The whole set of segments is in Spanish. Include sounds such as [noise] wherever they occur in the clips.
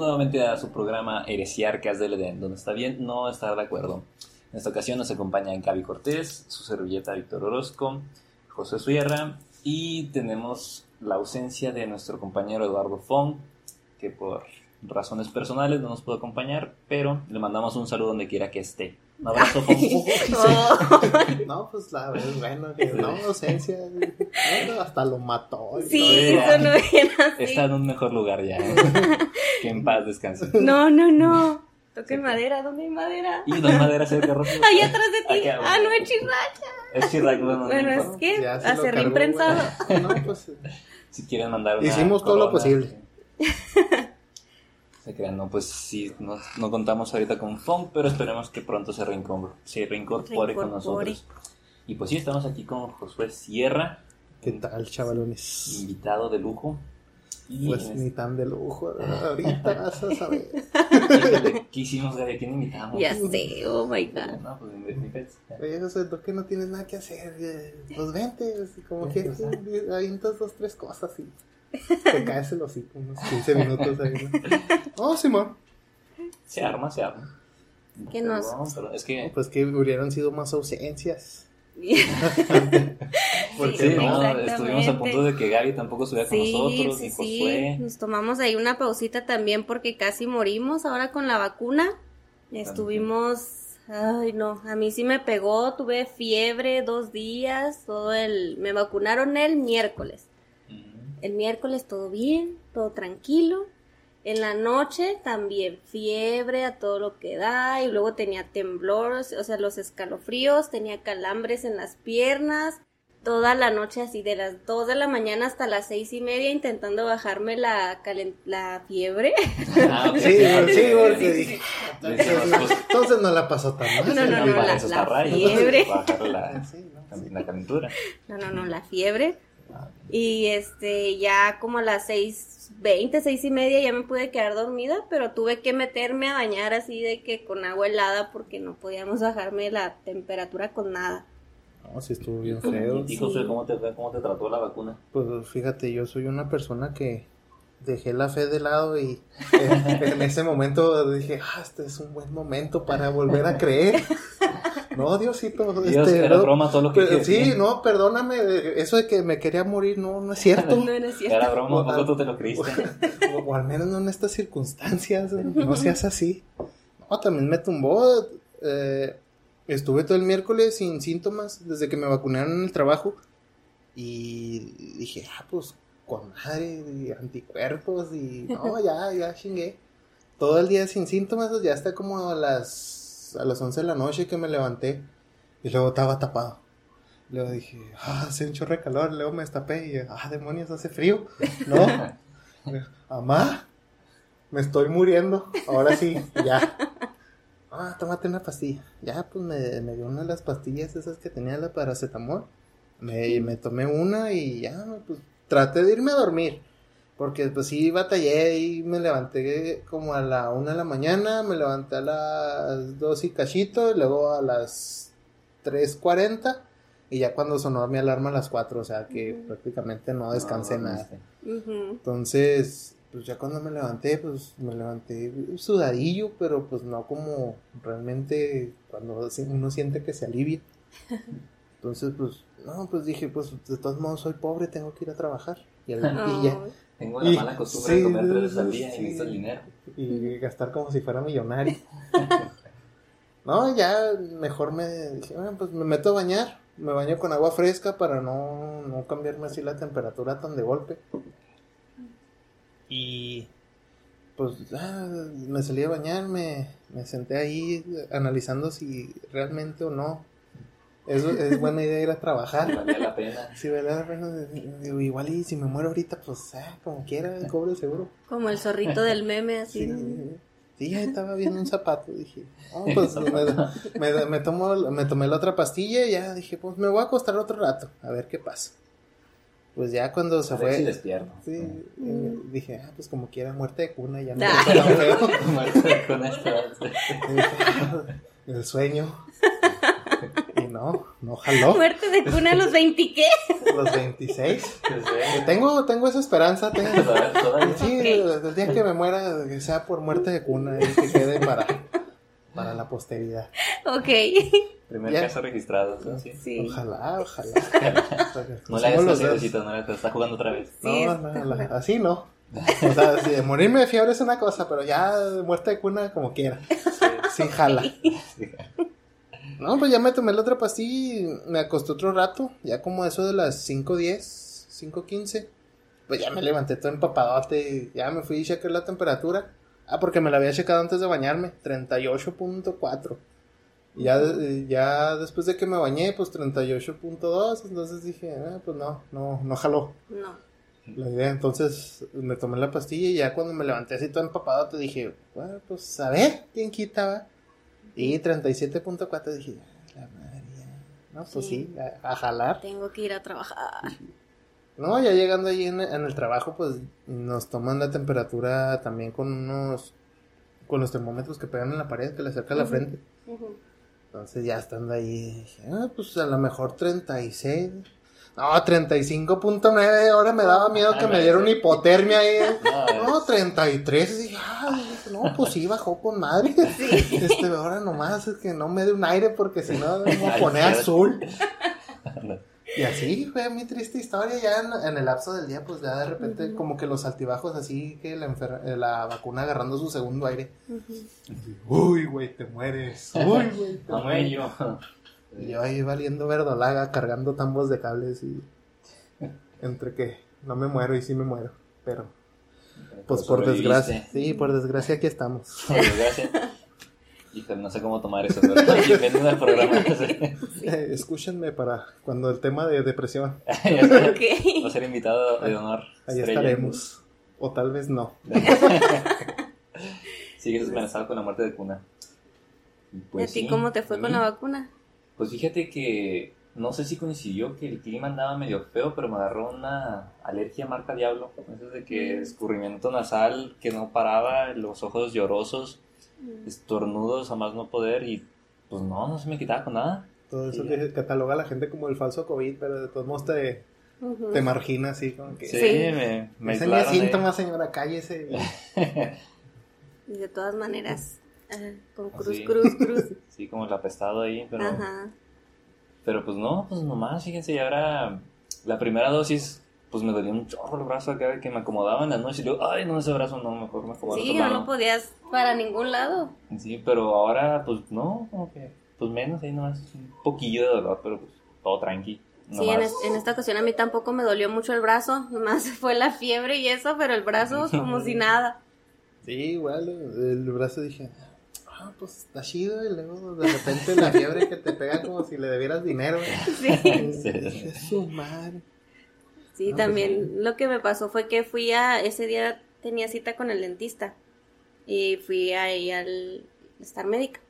Nuevamente a su programa Heresiarcas del Edén, donde está bien no estar de acuerdo. En esta ocasión nos acompañan Gaby Cortés, su servilleta Víctor Orozco, José Sierra y tenemos la ausencia de nuestro compañero Eduardo Fong, que por razones personales no nos pudo acompañar, pero le mandamos un saludo donde quiera que esté. Un abrazo. [laughs] No, pues la verdad es bueno, que no, ausencia, no, hasta lo mató. Sí, todo. eso no bien así. Está en un mejor lugar ya. ¿eh? que en paz descanse. No, no, no. Toquen madera, ¿dónde hay madera? Y no hay madera cerca, Rocío. Ahí atrás de ti. Ah, no, es chirracha. Es Chirac, bueno, no Bueno, es que lo cargó, imprensado. No, pues Si quieren mandar una Hicimos todo lo corona, posible. Se crean, no, pues sí, no, no contamos ahorita con Fong, pero esperemos que pronto se, reincor- se reincorpore con Reincorpore. nosotros. Y pues sí, estamos aquí con Josué Sierra, ¿Qué tal, chavalones? invitado de lujo. Y Pues en ni tan de lujo, [laughs] ahorita vas a saber. este- [laughs] ¿Qué hicimos, Gaby? ¿A quién invitamos? Ya sé, oh my god. No, pues pets. Oye, José, ¿tú que no tienes nada que hacer? eh, Pues vente, así como [laughs] que avientas dos, tres cosas y te caes el hocico unos 15 minutos ahí. ¿no? [laughs] Oh, Simón. Se arma, se arma. ¿Qué nos- pero es que... Pues que hubieran sido más ausencias. [laughs] Porque Sí, no, estuvimos a punto de que Gaby tampoco estuviera con Sí, nosotros, sí, ni. Josué. Nos tomamos ahí una pausita también porque casi morimos ahora con la vacuna. Estuvimos, ay no, a mí sí me pegó, tuve fiebre dos días, todo el, me vacunaron el miércoles. El miércoles todo bien, todo tranquilo. En la noche también fiebre a todo lo que da y luego tenía temblores, o sea, los escalofríos, tenía calambres en las piernas. Toda la noche así de las 2 de la mañana hasta las seis y media intentando bajarme la, calen- la fiebre. Ah, Sí, sí, [laughs] porque decimos, pues, entonces no la pasó tan mal. No, no, y no, para la- eso la está Ray, fiebre. [laughs] Bajar la, Sí, no, sí. la calentura. No, no, no, la fiebre. Y este, ya como a las seis veinte, seis y media ya me pude quedar dormida, pero tuve que meterme a bañar así de que con agua helada porque no podíamos bajarme la temperatura con nada. No, sí estuvo bien feo. ¿Y ti, Josué, cómo te, cómo te trató la vacuna? Pues fíjate, yo soy una persona que dejé la fe de lado y en, [laughs] en ese momento dije, ah, este es un buen momento para volver a creer. [laughs] No, Diosito, Dios, este, era no, broma todo lo que pero sí, no, perdóname, eso de que me quería morir no, no es cierto. [laughs] No, no es cierto. Era broma, ¿a poco tú te lo creíste? [laughs] o, o al menos no en estas circunstancias, no seas así. No, también me tumbó. eh, estuve todo el miércoles sin síntomas desde que me vacunaron en el trabajo. Y dije, ah, pues con madre, y anticuerpos y no, ya, ya chingué. Todo el día sin síntomas, ya hasta como a las, a las 11 de la noche que me levanté y luego estaba tapado. Luego dije, ah, hace un chorro calor, luego me destapé y, ah, demonios, hace frío. No, [laughs] mamá, me estoy muriendo, ahora sí, ya. Ah, tómate una pastilla. Ya, pues me, me dio una de las pastillas esas que tenía la paracetamol. Me, me tomé una y ya, pues traté de irme a dormir. Porque pues sí batallé y me levanté como a la una de la mañana, me levanté a las dos y cachito, y luego a las 3.40 y ya cuando sonó mi alarma a las 4, o sea que prácticamente no descansé No, no, nada. Entonces, pues ya cuando me levanté, pues me levanté sudadillo, pero pues no como realmente cuando uno siente que se alivia. [laughs] Entonces, pues, no, pues dije, pues de todos modos soy pobre, tengo que ir a trabajar. Y, al- y ya. Tengo la Y- mala costumbre sí, de comer tres al día sí. y necesito el dinero. y gastar como si fuera millonario. [laughs] no, ya mejor me dije, bueno, pues me meto a bañar, me baño con agua fresca para no, no cambiarme así la temperatura tan de golpe. Y pues ah, me salí a bañar, me, me senté ahí analizando si realmente o no es, es buena idea ir a trabajar. Valía la pena. Si ¿verdad? Bueno, digo, igual y si me muero ahorita, pues ah, como quiera, cobre el seguro. Como el zorrito del meme así. Sí, ¿no? sí, ahí estaba viendo un zapato, dije, oh, pues me, me, me tomo, me tomé la otra pastilla y ya dije, pues me voy a acostar otro rato, a ver qué pasa. Pues ya cuando se A ver si fue, despierto. sí, eh, dije, ah, pues como quiera, muerte de cuna, ya no Ah. Y dije, "Ah, El sueño. No, no jaló. Muerte de cuna a los 20 qué? Los 26. [laughs] Pues, Tengo, tengo esa esperanza. tengo- todavía- todavía- Sí, el día que me muera, que sea por muerte de cuna y que quede para, para la posteridad. Ok. Primer Ya. caso registrado, ¿no? Sí. Sí. Ojalá, ojalá. No le hagas los caso, no le hagas- está jugando otra vez. Sí, No, no, la- así no. O sea, si de morirme de fiebre es una cosa, pero ya muerte de cuna como quiera. Sí, jala. No, pues ya me tomé la otra pastilla y me acosté otro rato, ya como eso de las 5.10, 5.15. Pues ya me levanté todo empapadote, ya me fui y chequé la temperatura. Ah, porque me la había checado antes de bañarme, 38.4. Y ya, eh, ya después de que me bañé, pues 38.2, entonces dije, ah, pues no, no, no jaló No. la idea. Entonces me tomé la pastilla y ya cuando me levanté así todo empapado, te dije, bueno, pues a ver, ¿quién quita, va? Y 37.4 dije, la madre, ya. no, pues sí, Sí. a, a jalar. Tengo que ir a trabajar. No, ya llegando ahí en, en el trabajo, pues nos toman la temperatura también con unos, con los termómetros que pegan en la pared, que le acerca a la frente. Entonces ya estando ahí, dije, ah, pues a lo mejor 36. No, 35.9, ahora me daba miedo que me diera una hipotermia ahí. No, No, 33. Dije, ah, no, pues sí, bajó con madre. [laughs] Este, ahora nomás es que no me dé un aire porque si no [laughs] me Ay, azul. Y así fue mi triste historia. Ya en, en el lapso del día, pues ya de repente, como que los altibajos, así que la, enfer- eh, la vacuna agarrando su segundo aire. Uy, güey, te mueres. Uy, güey, te [laughs] mueres. yo. Y yo ahí valiendo verdolaga, cargando tambos de cables y. Entre que no me muero y sí me muero. Pero, pues por desgracia. Sí, por desgracia aquí estamos. [laughs] Por desgracia. Híjole, no sé cómo tomar eso, pero [laughs] al programa. Eh, escúchenme para cuando el tema de depresión. [laughs] Va a ser invitado de honor. Ahí estrella. estaremos. O tal vez no. Sigues amenazado con la muerte de cuna. Y ¿Y pues a ti sí, cómo te fue con la vacuna? Pues fíjate que no sé si coincidió que el clima andaba medio feo, pero me agarró una alergia marca diablo. Eso de que Mm. escurrimiento nasal que no paraba, los ojos llorosos, estornudos a más no poder y pues no, no se me quitaba con nada. Todo eso Sí. que cataloga a la gente como el falso COVID, pero de todos modos te, te margina así, como que. Sí, Sí. me, me aislaron de- síntomas, señora, cállese. [laughs] Y de todas maneras, ah, con cruz, Sí. cruz, cruz. [laughs] Sí, como el apestado ahí, pero... Ajá. Pero pues no, pues nomás, fíjense, y ahora la primera dosis, pues me dolía un chorro el brazo acá que me acomodaba en la noche y luego, ay, no, ese brazo no, mejor me acomodo al Sí, otro no, lado. no podías para ningún lado. Sí, pero ahora, pues no, como que, pues menos, ahí nomás un poquillo de dolor, pero pues todo tranqui. Sí, en, es- en esta ocasión a mí tampoco me dolió mucho el brazo, [laughs] nomás fue la fiebre y eso, pero el brazo como si [laughs] nada. Sí, igual, el brazo dije, ah, pues está chido. Y luego de repente la fiebre que te pega como si le debieras dinero. [laughs] Sí, Y dije, su madre. sí Ah, también lo que me pasó fue que fui a, ese día tenía cita con el dentista y fui ahí al estar médica.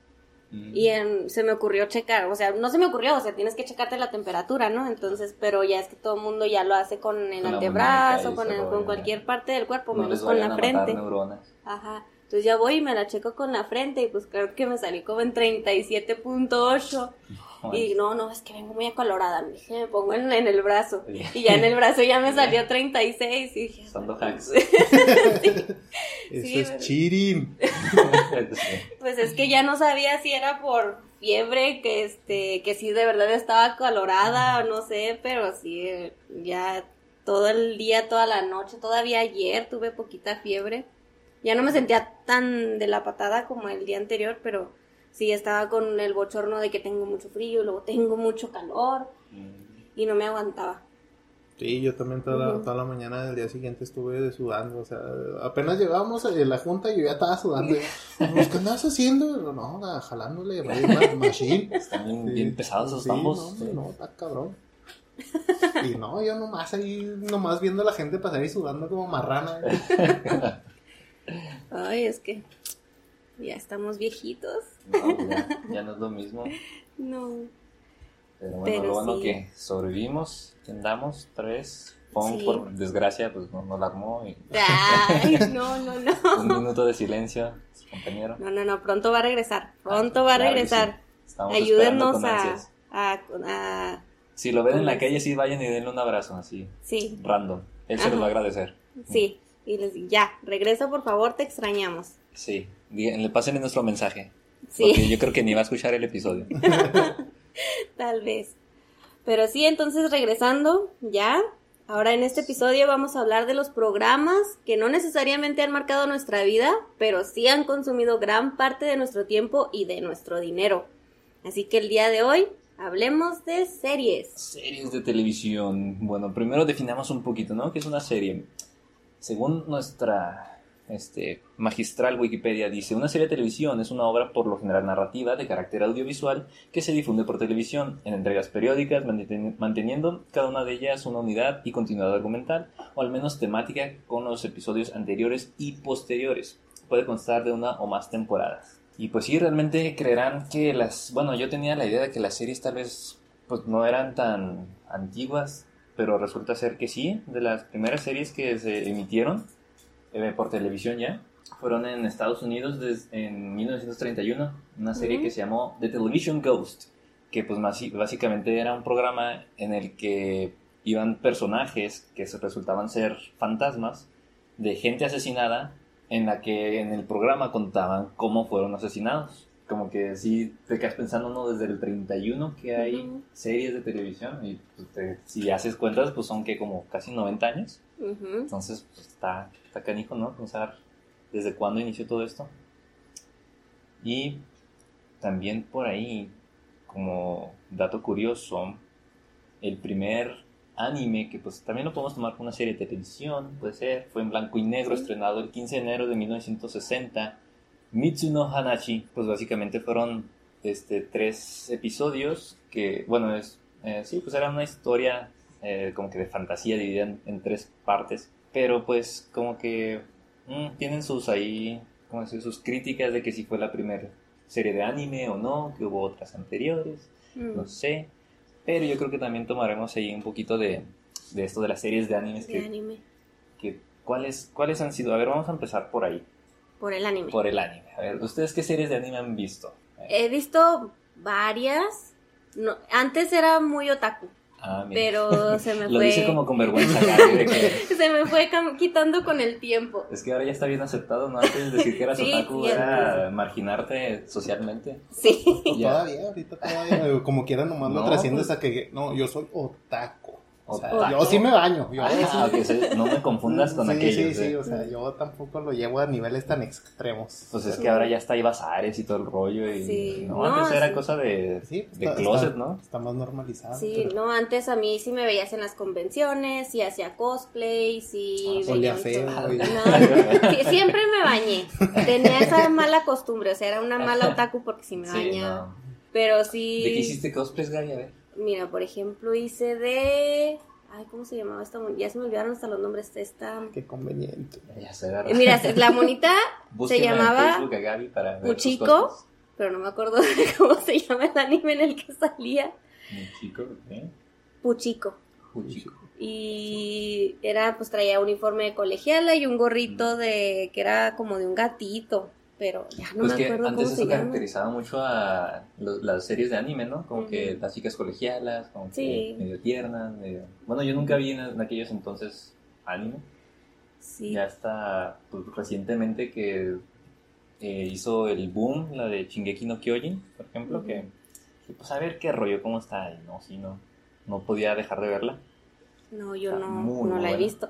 mm, Y en- se me ocurrió checar, o sea, no se me ocurrió, o sea, tienes que checarte la temperatura, ¿no? Entonces, pero ya es que todo el mundo ya lo hace con el Con antebrazo, con, el- con cualquier parte del cuerpo, no menos les con la a matar frente. neuronas. Ajá. Entonces ya voy y me la checo con la frente y pues creo que me salí como en 37.8. Y no, no, es que vengo muy acolorada. Me dije, me pongo en, en el brazo. [laughs] Y ya en el brazo ya me [laughs] salió 36. Y dije, Usando hacks. [laughs] Eso Sí, es cheating. Pues es que ya no sabía si era por fiebre, que este, que sí de verdad estaba acalorada o no sé, pero sí, eh, ya todo el día, toda la noche, todavía ayer tuve poquita fiebre. Ya no me sentía tan de la patada como el día anterior, pero sí estaba con el bochorno de que tengo mucho frío, luego tengo mucho calor Mm, y no me aguantaba. Sí, yo también toda la, Ujú. toda la mañana del día siguiente estuve sudando, o sea, apenas llegábamos a la junta y yo ya estaba sudando. Pues, ¿Qué andabas haciendo? No, jalándole, [laughs] ma- machine. Están bien, Sí. bien pesados esos Sí, tambos. No, no, está cabrón. Y no, yo nomás ahí, nomás viendo a la gente pasar y sudando como marrana. [laughs] Ay, es que ya estamos viejitos. No, ya, [laughs] ya no es lo mismo. No. Pero bueno, Pero lo bueno sí. que sobrevivimos, andamos tres. Pong, Sí. por desgracia, pues no, no la armó. Y [laughs] Ay, [laughs] no, no, un no. minuto de silencio, su compañero. No, no, no, pronto va a regresar. Pronto va a Claro regresar. sí. Ayúdennos a, a, a- Si lo ven en la calle, sí vayan y denle un abrazo, así, sí, random. Él se los va a agradecer. sí. Y les digo, ya, regresa por favor, te extrañamos. Sí, le pasen nuestro mensaje. Sí. Porque yo creo que ni va a escuchar el episodio. [laughs] Tal vez. Pero sí, entonces regresando, ya. Ahora en este episodio vamos a hablar de los programas que no necesariamente han marcado nuestra vida, pero sí han consumido gran parte de nuestro tiempo y de nuestro dinero. Así que el día de hoy hablemos de series. Series de televisión. Bueno, primero definamos un poquito, ¿no? ¿Qué es una serie? Según nuestra este, magistral Wikipedia dice, una serie de televisión es una obra por lo general narrativa de carácter audiovisual que se difunde por televisión en entregas periódicas, manteni- manteniendo cada una de ellas una unidad y continuidad argumental, o al menos temática con los episodios anteriores y posteriores. Puede constar de una o más temporadas. Y pues sí, realmente creerán que las... Bueno, yo tenía la idea de que las series tal vez pues no eran tan antiguas, pero resulta ser que sí, de las primeras series que se emitieron eh, por televisión ya, fueron en Estados Unidos des- en 1931, una serie que se llamó The Television Ghost, que pues más- básicamente era un programa en el que iban personajes que se resultaban ser fantasmas de gente asesinada en la que en el programa contaban cómo fueron asesinados. Como que sí te quedas pensando uno desde el 31 que hay series de televisión y pues, te- si haces cuentas pues son que como casi 90 años. Entonces pues, está, está canijo, ¿no? Pensar desde cuándo inició todo esto. Y también por ahí, como dato curioso, el primer anime, que pues también lo podemos tomar como una serie de televisión, puede ser, fue en blanco y negro, Sí. estrenado el 15 de enero de 1960. Mitsuno Hanachi, pues básicamente fueron este, tres episodios que, bueno, es, eh, sí, pues era una historia eh, como que de fantasía dividida en, en tres partes, pero pues como que mm, tienen sus ahí, ¿cómo decir? Sus críticas de que si fue la primera serie de anime o no, que hubo otras anteriores, Mm. no sé, pero yo creo que también tomaremos ahí un poquito de, de esto de las series de animes De que, anime. que ¿cuáles, ¿cuáles han sido? A ver, vamos a empezar por ahí, Por el anime. por el anime. A ver, ¿ustedes qué series de anime han visto? He visto varias. No, antes era muy otaku, Ah, mira. pero [laughs] se me Lo fue. dice como con vergüenza, [laughs] de que Se me fue quitando con el tiempo. es que ahora ya está bien aceptado, ¿no? Antes decir que eras Sí, otaku sí, era marginarte socialmente. Sí. Ya. Todavía, ahorita todavía, como quiera nomás lo No, trasciende pues. hasta que, no, yo soy otaku. O sea, yo sí me baño. Yo Ah, [laughs] sí, no me confundas con sí, aquellos. Sí, sí, eh. o sea, yo tampoco lo llevo a niveles tan extremos. Pues es que ahora ya está Iba Zares y todo el rollo. Y, Sí. No, No, antes era cosa de, Sí, de está- closet, está- ¿no? Está más normalizado. Sí, pero- no, antes a mí sí me veías en las convenciones, y hacía cosplay, sí. Ah, olía veía feo, y- No, [laughs] sí, siempre me bañé. Tenía esa mala costumbre, o sea, era una mala otaku porque sí me Sí, bañaba. no. Pero sí. ¿De qué hiciste cosplays, Gaby? A ver. Mira, por ejemplo, hice de. Ay, ¿cómo se llamaba esta monita? Ya se me olvidaron hasta los nombres de esta. Qué conveniente. Ya se. Eh, Mira, la monita [laughs] se llamaba Puchico. pero no me acuerdo [laughs] de cómo se llama el anime en el que salía. Puchico, ¿eh? Puchico. Puchico. Y era, pues traía uniforme de colegiala y un gorrito de que era como de un gatito. Pero ya no pues me que acuerdo antes cómo se eso llama. caracterizaba mucho a las series de anime, ¿no? Como que las chicas colegialas, como Sí. que medio tiernas, medio... Bueno, yo nunca vi en, en aquellos entonces anime. Sí. Ya está pues, recientemente que eh, hizo el boom, la de Shingeki no Kyojin, por ejemplo, que, que, pues a ver qué rollo, cómo está, y no, sí, no, no podía dejar de verla. No, yo no, muy no la he visto.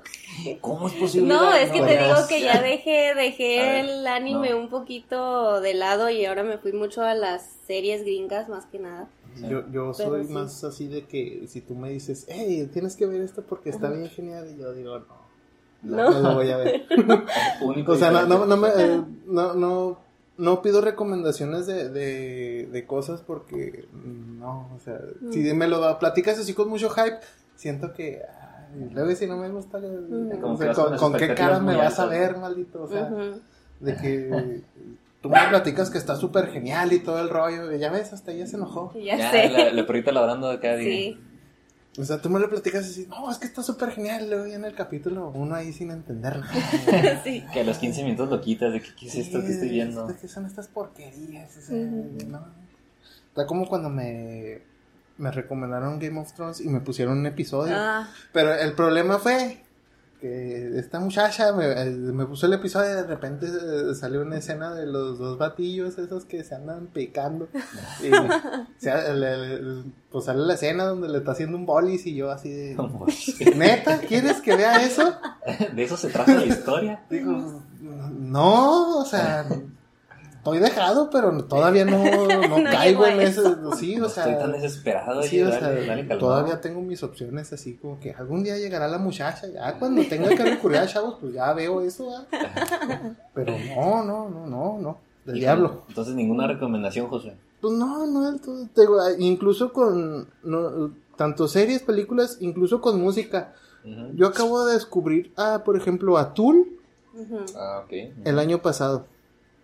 ¿Cómo es [laughs] posible? No, es que te digo que ya dejé, dejé ver, el anime no. un poquito de lado y ahora me fui mucho a las series gringas más que nada. Sí. Yo, yo soy sí. más así de que si tú me dices, hey, tienes que ver esto porque está Ajá. bien genial, y yo digo, no, No. no lo voy a ver. [laughs] Único O sea, no, no, no, me, eh, no, no, no pido recomendaciones de, de, de cosas porque mm, no, o sea, Mm. si me lo da- platicas así con mucho hype, siento que, ay, luego si no me gusta, que con qué cara me vas a ver, maldito, o sea, de que tú me platicas que está súper genial y todo el rollo, y ya ves, hasta ella se enojó. Ya, Ya, sé. la, la perrita ladrando acá. Sí. dije, O sea, tú me lo platicas así, no, es que está súper genial, luego ya en el capítulo uno ahí sin entender nada. [laughs] sí. Que a los 15 minutos lo quitas, de que, ¿qué es esto que estoy viendo? ¿Qué son estas porquerías? O sea, Ujú. no. Está como cuando me, me recomendaron Game of Thrones y me pusieron un episodio. Ah, Pero el problema fue que esta muchacha me, me puso el episodio y de repente eh, salió una escena de los dos batillos esos que se andan picando. Y, el- el- pues sale la escena donde le está haciendo un bolis y yo así de... ¿Neta? ¿Quieres que vea eso? [laughs] De eso se trata la historia. Digo, no, o sea, estoy dejado, pero todavía no, [laughs] no, No caigo en eso. Sí, No o sea, estoy tan desesperado. sí, o sea, dale, dale todavía tengo mis opciones así como que algún día llegará la muchacha, ya cuando tenga que recurrir a chavos, pues ya veo eso, ¿verdad? [laughs] Pero no, no, no, no, no, del diablo. Entonces, ninguna recomendación, José. Pues no, no del todo, te digo, incluso con, no, tanto series, películas, incluso con música. Yo acabo de descubrir, ah, por ejemplo, a Tool. Ah, ok. el año pasado.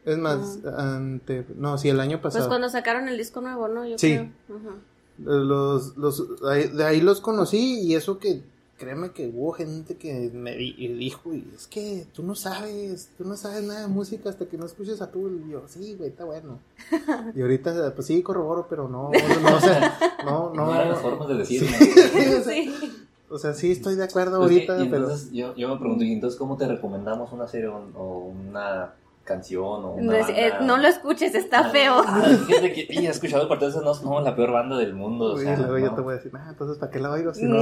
Es más, ante, no, sí, el año Pues pasado. cuando sacaron el disco nuevo, ¿no? Yo Sí. creo. Ujú. Los, los, ahí- de ahí los conocí y eso que, créeme que hubo gente que me di- y dijo, y es que tú no sabes, tú no sabes nada de música hasta que no escuches a tú. Y yo, sí, güey, está bueno. [laughs] Y ahorita, pues sí, corroboro, pero no, no, no, o sea, no, no. No eran las formas de decir. ¿no? [laughs] Sí, o sea, Sí. o sea, sí estoy de acuerdo Pues ahorita, que- pero... yo, yo me pregunto, ¿y entonces cómo te recomendamos una serie o, o una canción o una No, es- eh, banda? no lo escuches, está feo. Ah, Fíjate que y he escuchado el partido no, no, la peor banda del mundo. o Uy, sea, luego yo no. te voy a decir, ah, entonces ¿para qué la oigo? Si No.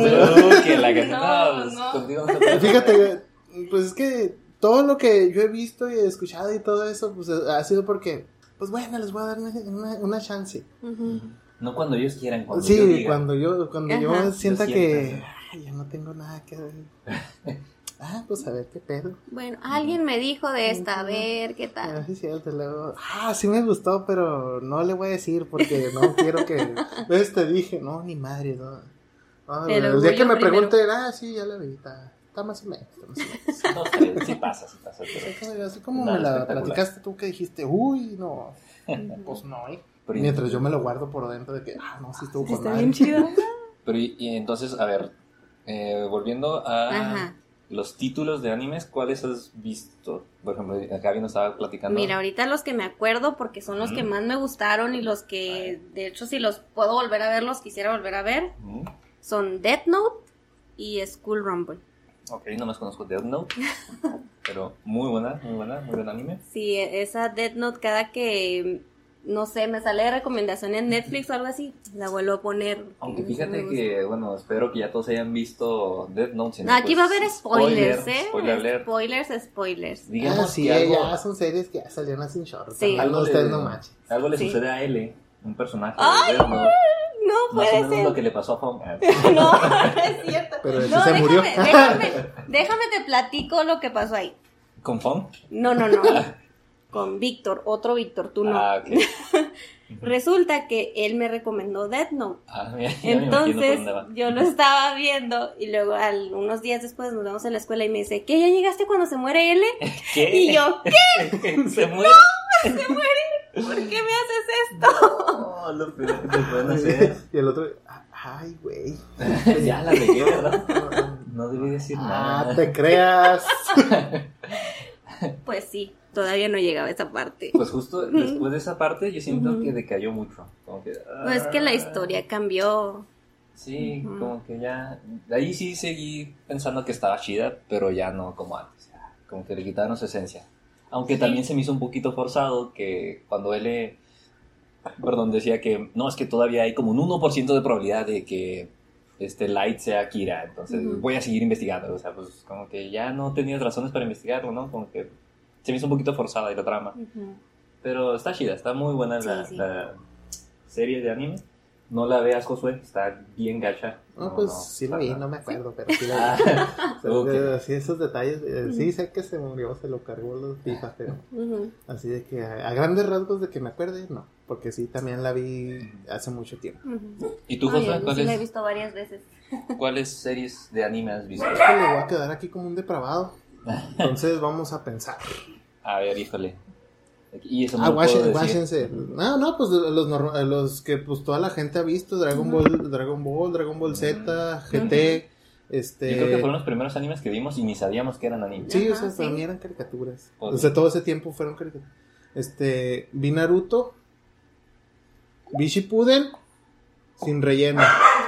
que la que [laughs] No, no, pues, no. contigo no se puede. Fíjate, pues es que todo lo que yo he visto y he escuchado y todo eso, pues ha sido porque, pues bueno, les voy a dar una, una, una chance. Ujú. No cuando ellos quieran, cuando sí, yo diga. cuando yo, cuando yo Ajá. sienta Yo que siento. ay, ya no tengo nada que ver. [laughs] ah, pues a ver qué pedo. Bueno, alguien me dijo de esta, a ver qué Ah, tal. sí, es cierto, luego, ah, sí me gustó, pero no le voy a decir porque no [laughs] quiero que. ¿Ves? Te dije, no, ni madre, no. No, El el, día que me primero. pregunten, ah, sí, ya la vi, está, está más o menos. Está más o menos. [laughs] No, sí, sí pasa, sí pasa. pero- Así como- me la platicaste tú que dijiste, uy, no, [laughs] pues no, ¿eh? pero- Mientras yo me lo guardo por dentro de que, ah, no, sí estuvo con Está madre. bien chido. Pero y, y entonces, a ver, eh, volviendo a Ajá. Los títulos de animes, ¿cuáles has visto? Por ejemplo, acá nos estaba platicando. Mira, ahorita los que me acuerdo, porque son los que más me gustaron y los que, de hecho, si los puedo volver a ver, los quisiera volver a ver, son Death Note y School Rumble. Ok, nomás conozco Death Note. [laughs] pero muy buena, muy buena, muy buen anime. Sí, esa Death Note, cada que, no sé, me sale de recomendación en Netflix o algo así, la vuelvo a poner. Aunque fíjate que, bueno, espero que ya todos hayan visto Death Note. si no, Aquí pues, va a haber spoilers, spoiler, ¿eh? spoiler alert. Spoilers, spoilers. Digamos ah, sí, que algo, ya son series que ya salieron sin short. Sí. algo, ustedes le, no manchen. algo le Sí. sucede a L, un personaje Ay, de. No Más o puede menos lo ser. que le pasó a Fong. [laughs] No, no [laughs] es cierto. Pero no, se déjame, murió. Déjame, déjame te platico lo que pasó ahí. ¿Con Fong? No, no, no. [laughs] Con Víctor, otro Víctor, tú no. Ah, ok. [laughs] Resulta que él me recomendó Death Note. Ah, mira, Entonces yo lo estaba viendo y luego al, unos días después nos vemos en la escuela y me dice, ¿qué? ¿Ya llegaste cuando se muere L? [laughs] ¿Qué? Y yo, ¿qué? [laughs] ¿Se muere? ¿Por qué me haces esto? No, lo peor que te pueden hacer. Y el otro, ay, güey. ya la regué, ¿verdad? No debí decir Ah, nada. te creas. [laughs] Pues sí, todavía no llegaba a esa parte. Pues justo después de esa parte yo siento que decayó mucho. Como que, Pues que la ah, historia cambió. Sí, como que ya. De ahí sí seguí pensando que estaba chida, pero ya no como antes. Como que le quitaron su esencia. Aunque Sí. también se me hizo un poquito forzado que cuando él Perdón, decía que no, es que todavía hay como un 1% de probabilidad de que este Light sea Kira, entonces Ujú. voy a seguir investigando. O sea, pues como que ya no tenías razones para investigarlo, ¿no? Como que se me hizo un poquito forzada y la trama. Ujú. Pero está chida, está muy buena Sí, la, sí. la serie de anime. No la veas, Josué, está bien gacha. No, pues sí lo vi, no me acuerdo, pero sí lo vi. Ah, O sea, ok. eh, Así esos detalles, eh, sí sé que se murió, se lo cargó los pijas, pero Ujú. así de que a, a grandes rasgos de que me acuerde, no, porque sí también la vi hace mucho tiempo. ¿Y tú, Ay, Josué, yo sí cuáles, la he visto varias veces. [laughs] cuáles series de anime has visto? Es que le voy a quedar aquí como un depravado. Entonces vamos a pensar. A ver, híjole. Y eso no Ah, lo puedo decir. No, no, pues los, norm- los que pues toda la gente ha visto, Dragon Ball, Dragon Ball, Dragon Ball Z, GT, este... Yo creo que fueron los primeros animes que vimos y ni sabíamos que eran animes. Sí, o Ajá, sea, sí. para mí eran caricaturas. Pues- O sea, todo ese tiempo fueron caricaturas. Este, vi Naruto, vi Shippuden sin relleno.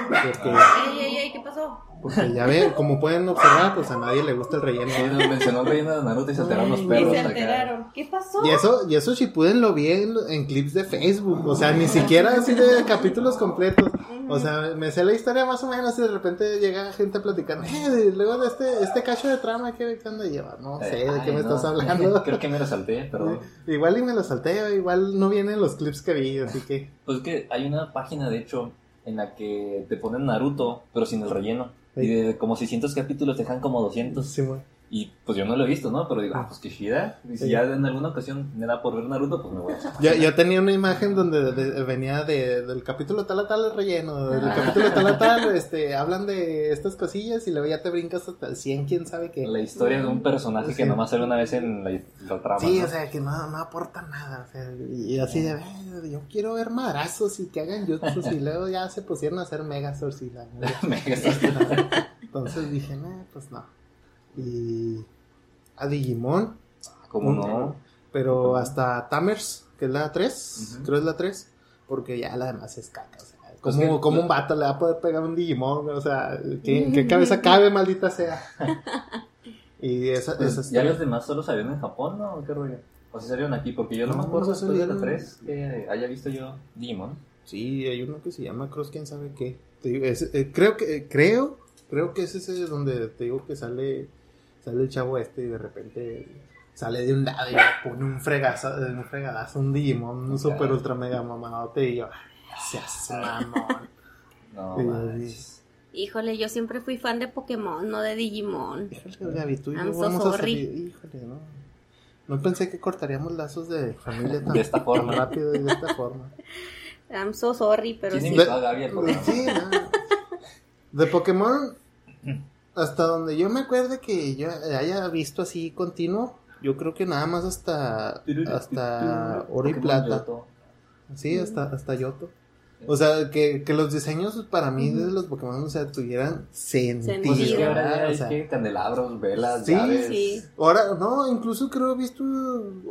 Porque, Ey, ey, ey, ¿qué pasó? porque ya ven, como pueden observar, pues a nadie le gusta el relleno. Sí, ¿no? nos mencionó el relleno de Naruto y se alteraron los Ay, Y perros se acá. enteraron. ¿Qué pasó? Y eso, y eso Shippuden lo vi en, en clips de Facebook, o sea, ni siquiera así de capítulos completos. O sea, me sé la historia más o menos y de repente llega gente platicando, eh, luego de este, este cacho de trama que anda lleva, no sé de qué me no. estás [laughs] hablando. Creo que me lo salté, pero Igual y me lo salté, igual no vienen los clips que vi, así que... pues es que hay una página de hecho en la que te ponen Naruto, pero sin el relleno. Sí. Y de como 600 capítulos te dejan como 200. Sí, güey. Y pues yo no lo he visto, ¿no? Pero digo, ah, pues qué chida. Y si Sí. ya en alguna ocasión me da por ver Naruto, pues me voy a echar. Yo, yo tenía una imagen donde de- venía de, del capítulo tal a tal el relleno, del Ah. capítulo tal a tal, [laughs] este, hablan de estas cosillas y luego ya te brincas hasta el 100, quién sabe qué. La historia de un personaje que Sí. nomás sale una vez en la, la trama. Sí, ¿no? o sea, que no, no aporta nada. O sea, y así de, "Ve, yo quiero ver madrazos y que hagan jutsus y luego ya se pusieron a hacer megazords y la. [laughs] Entonces dije, no, pues no. Y a Digimon, ¿Cómo no? pero hasta Tamers, que es la 3, Ujú. creo es la 3, porque ya la demás es caca. O sea, Pues como, que- como un vato le va a poder pegar un Digimon, o sea, ¿qué- ¿en qué [laughs] cabeza cabe, maldita sea? [laughs] Y esa, Pues, esas ya los demás solo salieron en Japón, ¿no? ¿Qué rollo? O si salieron aquí, porque yo no, No, me acuerdo no de la salieron. 3 que haya visto yo Digimon. Sí, hay uno que se llama Cross, quién sabe qué. Te digo, es- eh, creo que, eh, creo, creo que es ese donde te digo que sale, sale el chavo este y de repente sale de un lado y le pone un fregazo, un fregadazo, un Digimon, un super ultra mega mamadote y yo, "Ay, se hace mamón. [laughs] No, Sí, manches. Híjole, yo siempre fui fan de Pokémon, no de Digimon. Híjole, Gaby, tú y yo I'm so vamos a sorry. salir, híjole, no. No pensé que cortaríamos lazos de familia tan, De esta forma. tan rápido y de esta forma. [laughs] I'm so sorry, pero ¿Quién sí. invitó a Gaby al programa? Sí, no. De Pokémon, [laughs] hasta donde yo me acuerde que yo haya visto así continuo, yo creo que nada más hasta, hasta Oro y Plata. Sí, hasta, hasta Yoto. O sea, que, que los diseños para mí de los Pokémon, o sea, tuvieran sentido. Pues es que ahora o hay sea, que candelabros, velas, Sí, llaves. sí. ahora, no, incluso creo he visto,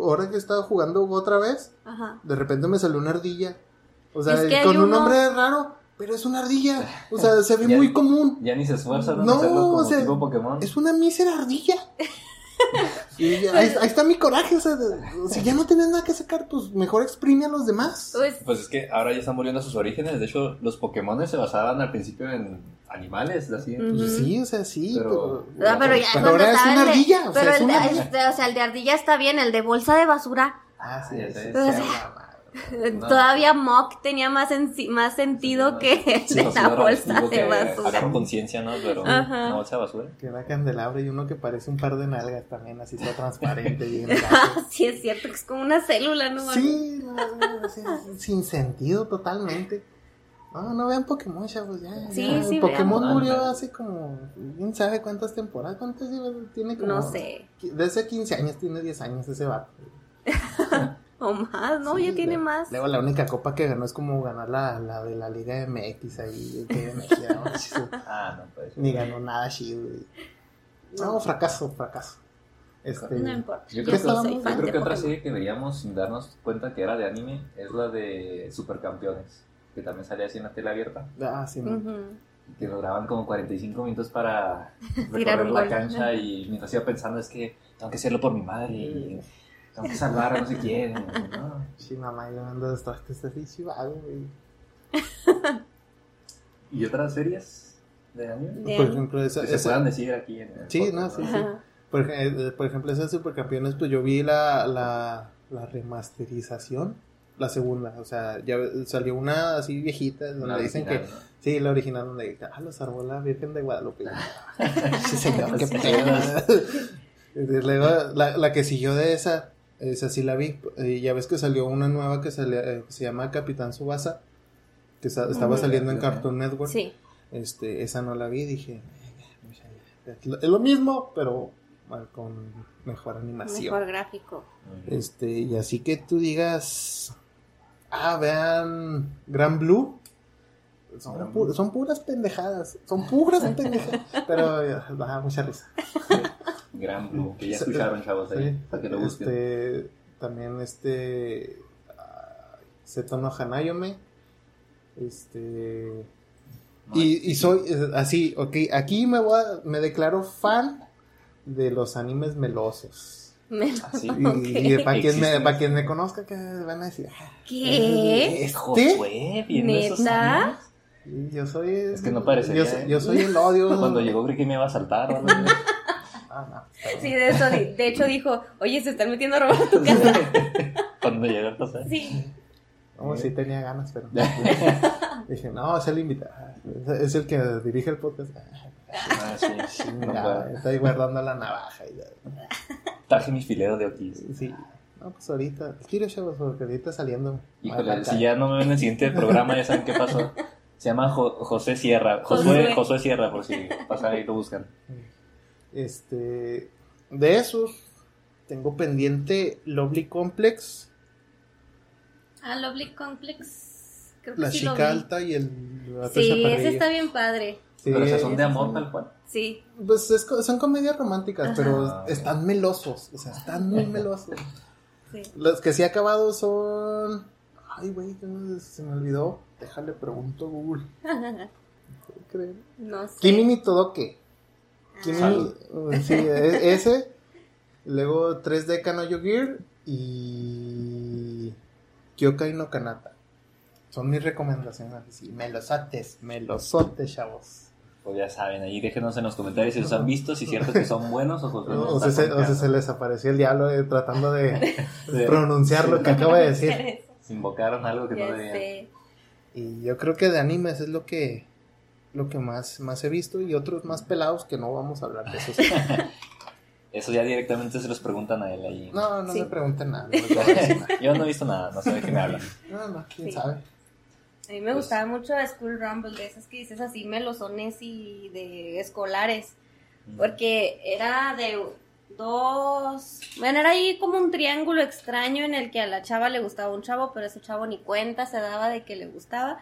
ahora que estaba jugando otra vez, Ajá. de repente me salió una ardilla. O sea, Es que hay con un uno- nombre raro, pero es una ardilla. [laughs] O sea, se ve Ya- muy común. Ya ni se esfuerzan en No, hacerlo como o sea, tipo Pokémon. Es una mísera ardilla. [laughs] Y ahí, ahí está mi coraje. O sea, si ya no tienes nada que sacar, pues mejor exprime a los demás. Pues, Pues es que ahora ya están volviendo a sus orígenes. De hecho, los Pokémon se basaban al principio en animales, así. Pues sí, o sea, sí, Pero- pero. ah, pero ya Pero ahora es una el de- ardilla, o sea, pero es el, una de- ardilla. este, o sea, el de ardilla está bien, el de bolsa de basura. Ah, sí, sí, mamá. No. Todavía Mock tenía más, sensi- más sentido Sí, que el Sí, de la bolsa de basura. Conciencia, ¿no? Pero Ajá. una bolsa de basura. Que era candelabro y uno que parece un par de nalgas también, así todo transparente. bien [laughs] Ah, sí, es cierto que es como una célula, ¿no? Sí, no, no, sin sentido totalmente. No, no vean Pokémon, chavos, ya. Sí, ya. sí, Pokémon vean. murió hace como, quién sabe cuántas temporadas, cuántas tiene como... No sé. Desde hace 15 años, tiene 10 años ese vato. [laughs] O más, ¿no? Sí, ya tiene más. Luego la única copa que ganó es como ganar la, la de la Liga MX ahí, que MX, ¿no? [laughs] Ah, no, pues. Ni ganó nada chido. No, fracaso, fracaso. Este, No importa. Yo Yo, creo, que yo creo de que otra serie que veríamos sin darnos cuenta que era de anime es la de Supercampeones, que también salía así en la tele abierta, Ah, sí, no. Ujú. que duraban como 45 minutos para [laughs] recorrer la cancha y mientras iba pensando es que tengo que hacerlo por mi madre y tengo que salvar a no sé quién. ¿no? Sí, mamá, yo ando de este servicio, vago, güey. ¿Y otras series de anime? Por ejemplo, esa, Que se esa- puedan decir aquí en el Sí, podcast, no, sí, Ajá. Por, eh, por ejemplo, esas supercampeones, pues yo vi la, la, la remasterización, la segunda, o sea, ya salió una así viejita donde La dicen original, que, ¿no? sí, la original donde, ah, los salvó la Virgen de Guadalupe. [laughs] sí, señor, qué Sí, [laughs] luego, la, la que siguió de esa, esa sí la vi, y ya ves que salió una nueva que, salía, eh, que se llama Capitán Subasa, que sa- estaba saliendo en. Cartoon Network. Sí. Este, esa no la vi, dije, "Eh, es lo- mismo, pero bueno, con mejor animación. Mejor gráfico. Este, y así que tú digas, ah, vean Gran Blue. Son, Gran pu- Blue. son puras pendejadas, son puras pendejadas, [laughs] pero da mucha risa. [laughs] Gran Blue, que ya escucharon, chavos, ahí, Sí, para que lo busquen. Este, también este, ah, Seto no Hanayome, Este. No, Y, y soy eh, así, ok, aquí me voy a- me declaro fan de los animes melosos. Me- Así. Y, y para quien me, para quien me conozca que van a decir, "Ah, ¿Qué? ¿Este? Josué, viendo esos ¿Neta? Sí, Yo soy. Es que no parecería, Yo, soy- ¿eh? yo soy el odio. [laughs] Cuando llegó creí que me iba a saltar. o algo [laughs] así. Ah, no, Sí, de eso, de hecho dijo, oye, se están metiendo a robar a tu casa. [laughs] Cuando llegó el José. Sí. No, sí tenía ganas, pero. [laughs] Dije, no, es el invitado. Es el que dirige el podcast. Ah, sí, sí, [laughs] no Ya, estoy guardando la navaja. Y ya. Traje mi filero de oquis. Sí. No, pues ahorita. Quiero, chavos, porque ahorita saliendo. Híjole, si ya no me ven en el siguiente programa, ya saben qué pasó. Se llama Jo- José Sierra. Josué, Josué. Josué Sierra, por si pasan ahí y lo buscan. Este. De esos, tengo pendiente Lovely Complex, Ah, Lovely Complex. Creo que La sí lo Chica vi. Alta y el Sí, ese está bien padre. Sí, Pero esas son de amor tal cual. Sí. Pues es son comedias románticas, Ajá. pero Ah, están melosos. O sea, están muy [laughs] melosos. Sí. Los que sí he acabado son. Ay, güey, se me olvidó. Déjale, pregunto a Google. [laughs] No sé. Kimi Todoke. Kimi, sí, e- ese. Luego 3D Kanoyo Gear y. Kyokai no Kanata. Son mis recomendaciones. Sí, melosotes, melosotes, chavos. Pues ya saben, ahí déjenos en los comentarios si los han visto, si es cierto que son buenos o nos O se, o se les apareció el diablo eh, tratando de [laughs] pronunciar lo que acaba de decir. [laughs] Invocaron algo que no Ya debían. sé. Y yo creo que de animes es lo que lo que más, más he visto y otros más pelados que no vamos a hablar de esos. [laughs] Eso ya directamente se los preguntan a él ahí. No, no Sí. me pregunten nada. No. [laughs] Yo no he visto nada, no sé de qué me hablan. no, no, quién Sí. sabe. A mí me Pues- gustaba mucho School Rumble, de esas que dices así, melosones y de escolares. Porque era de dos. Bueno, era ahí como un triángulo extraño en el que a la chava le gustaba un chavo, pero ese chavo ni cuenta se daba de que le gustaba.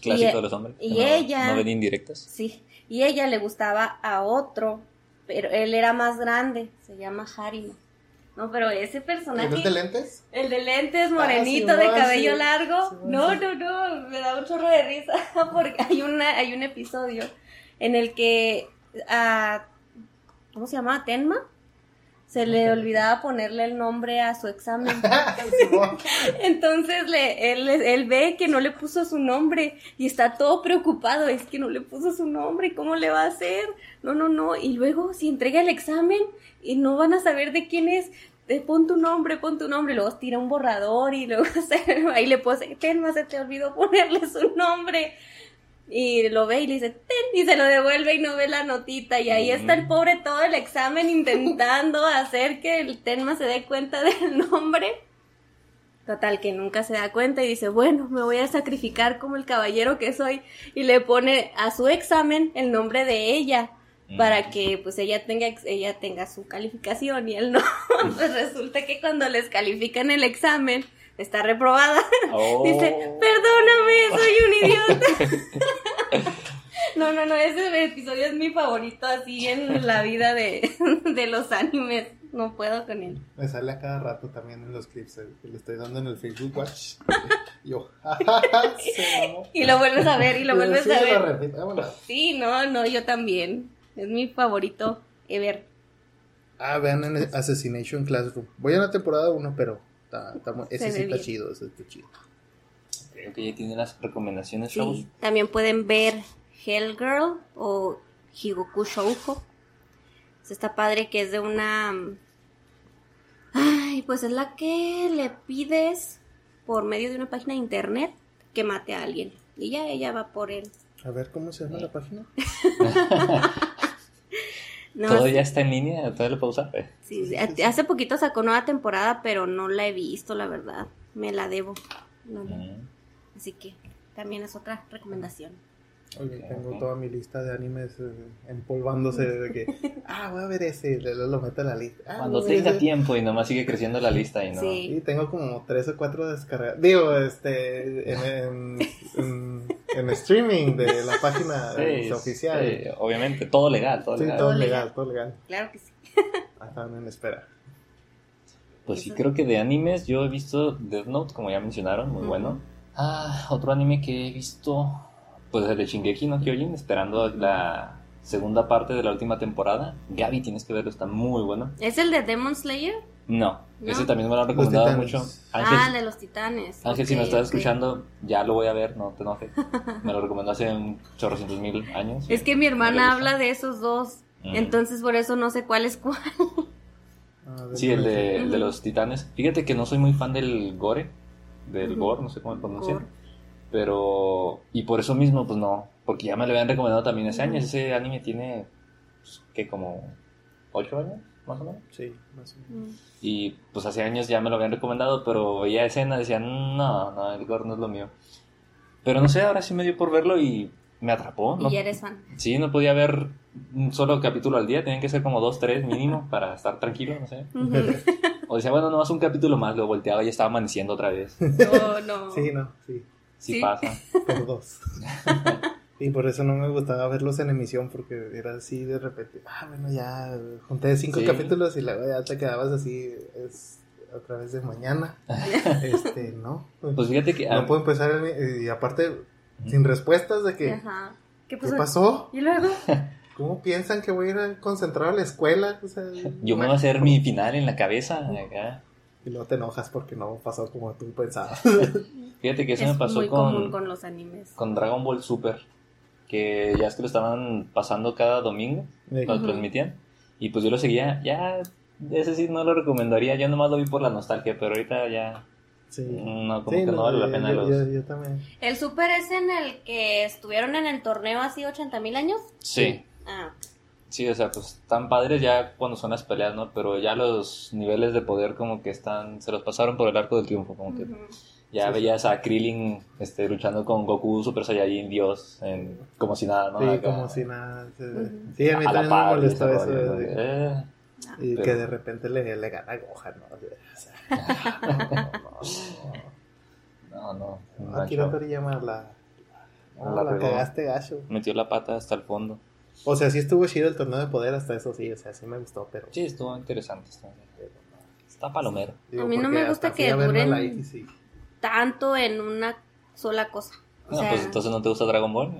Clásico Y- de los hombres. y no- ella- No ven indirectas. Sí. Y ella le gustaba a otro, pero él era más grande, se llama Harima. No, pero ese personaje. ¿Eres de lentes? El de lentes, Ah, morenito, sí, de cabello sí. largo. Sí, no, sí. no, no, me da un chorro de risa [laughs] porque hay una, hay un episodio en el que a ¿cómo se llama? Tenma se le olvidaba ponerle el nombre a su examen. [laughs] [laughs] Entonces le, él, él ve que no le puso su nombre y está todo preocupado, es que no le puso su nombre, ¿cómo le va a hacer? No, no, no, y luego si entrega el examen y no van a saber de quién es, eh, pon tu nombre, pon tu nombre, y luego tira un borrador y luego [laughs] ahí le pone, Tenma, se te olvidó ponerle su nombre. Y lo ve y le dice, ten, y se lo devuelve y no ve la notita. Y ahí está el pobre todo el examen intentando [laughs] hacer que el Tenma se dé cuenta del [laughs] nombre. Total, que nunca se da cuenta y dice, bueno, me voy a sacrificar como el caballero que soy. Y le pone a su examen el nombre de ella para Mm. que pues ella tenga ella tenga su calificación y él no. pues resulta que cuando les califican el examen está reprobada. [laughs] Oh. Dice, perdóname, soy un idiota. [laughs] No, no, no, ese episodio es mi favorito así en la vida de, [laughs] de los animes. No puedo con él. Me sale a cada rato también en los clips eh, que le estoy dando en el Facebook Watch. Yo, mamó. Y lo vuelves a ver y lo vuelves Sí, a ver. Sí, no, no, yo también. Es mi favorito ever. Ah, vean en Assassination Classroom. Voy a la temporada 1, pero está, está ese Se sí está chido, ese está chido. Creo que ya tiene las recomendaciones. También pueden ver Hellgirl o Higoku Shoujo. Es esta padre que es de una... Ay, pues es la que le pides por medio de una página de internet que mate a alguien. Y ya ella va por él. A ver, ¿cómo se llama la página? [laughs] No, Todo ya está en línea, todo lo puedo usar. eh. sí, hace poquito sacó nueva temporada, pero no la he visto, la verdad. Me la debo. No Mm. Así que también es otra recomendación. Oye, tengo toda mi lista de animes eh, empolvándose de que, [laughs] ah, voy a ver ese, y luego lo meto a la lista. Ah, Cuando tenga ese. tiempo y nomás sigue creciendo la lista y no. Sí. Tengo como tres o cuatro descargadas. Digo, este, en, en, en- en streaming de la [laughs] página Sí, oficial. sí, obviamente, todo legal, todo Sí, legal. todo Todo legal, todo legal. Claro que sí. Ah, Estaban en espera. Pues sí, creo que de animes yo he visto Death Note, como ya mencionaron, muy bueno. Ah, otro anime que he visto, pues el de Shingeki no Kyojin, esperando la segunda parte de la última temporada. Gaby, tienes que verlo, está muy bueno. ¿Es el de Demon Slayer? No, ¿No? ese también me lo han recomendado mucho. Ángel, Ah, el de los titanes. Ángel, si me estás escuchando, ya lo voy a ver, no te enojes. [laughs] Me lo recomendó hace un chorrocientos mil años. Es que mi hermana habla de esos dos. Mm. Entonces por eso no sé cuál es cuál. A ver, Sí, el de, el de Ujú. los titanes. Fíjate que no soy muy fan del gore, del gore, no sé cómo lo pronuncian. Pero, y por eso mismo, pues no, porque ya me lo habían recomendado también Ujú. años. Ese anime tiene, pues, que como 8 años, más o menos. Sí, más o menos. Mm. Y pues hace años ya me lo habían recomendado, pero veía escenas, decía, no, no, el gore no es lo mío. Pero no sé, ahora sí me dio por verlo y me atrapó. Y ¿no? ya eres fan. Sí, no podía ver un solo capítulo al día, tenían que ser como dos, tres mínimo [laughs] para estar tranquilo, no sé. O decía, bueno, nomás un capítulo más, lo volteaba y ya estaba amaneciendo otra vez. No, no. Sí, no, sí, Sí, Sí. pasa. por dos. [laughs] y por eso no me gustaba verlos en emisión, porque era así de repente, ah, bueno, ya junté cinco Sí. capítulos y luego ya te quedabas así, es otra vez de mañana. [laughs] este, no. Pues fíjate que... no puedo empezar, el- y aparte, sin respuestas de que, Ajá. ¿Qué ¿qué pasó? pasó? Y luego, [laughs] ¿Cómo piensan que voy a ir a concentrar a la escuela? O sea, Yo me voy a hacer mi final en la cabeza acá. Y luego te enojas porque no pasó como tú pensabas. [laughs] Fíjate que eso es me pasó muy común con, con los animes. con Dragon Ball Super. Que ya es que lo estaban pasando cada domingo, lo Ujú. transmitían. Y pues yo lo seguía, ya, ese sí no lo recomendaría, yo nomás lo vi por la nostalgia, pero ahorita ya, Sí. no, como Sí, que no, vale la pena yo, los... yo- yo también. ¿El super es en el que estuvieron en el torneo así 80 mil años? Sí, Ah, sí, o sea, pues están padres ya cuando son las peleas, ¿no? Pero ya los niveles de poder como que están, se los pasaron por el arco del triunfo, como que. Ya Sí, sí. veías a Krillin este, luchando con Goku Super Saiyajin Dios, en, como si nada, ¿no? Sí, Acá, como si nada. sí, a mí a la también me molestó eso. de- eh, y pero- que de repente le, le gana a Gohan, ¿no? O sea, [laughs] No, no, no, no, Nacho Akira Toriyama la, no, La la regó. cagaste gacho. metió la pata hasta el fondo. O sea, sí estuvo chido el torneo de poder hasta eso, sí, o sea, sí me gustó, pero... Sí, estuvo interesante. Está, está palomero. digo, A mí no me gusta que duren- sí. Tanto en una sola cosa. O No, sea, pues entonces no te gusta Dragon Ball.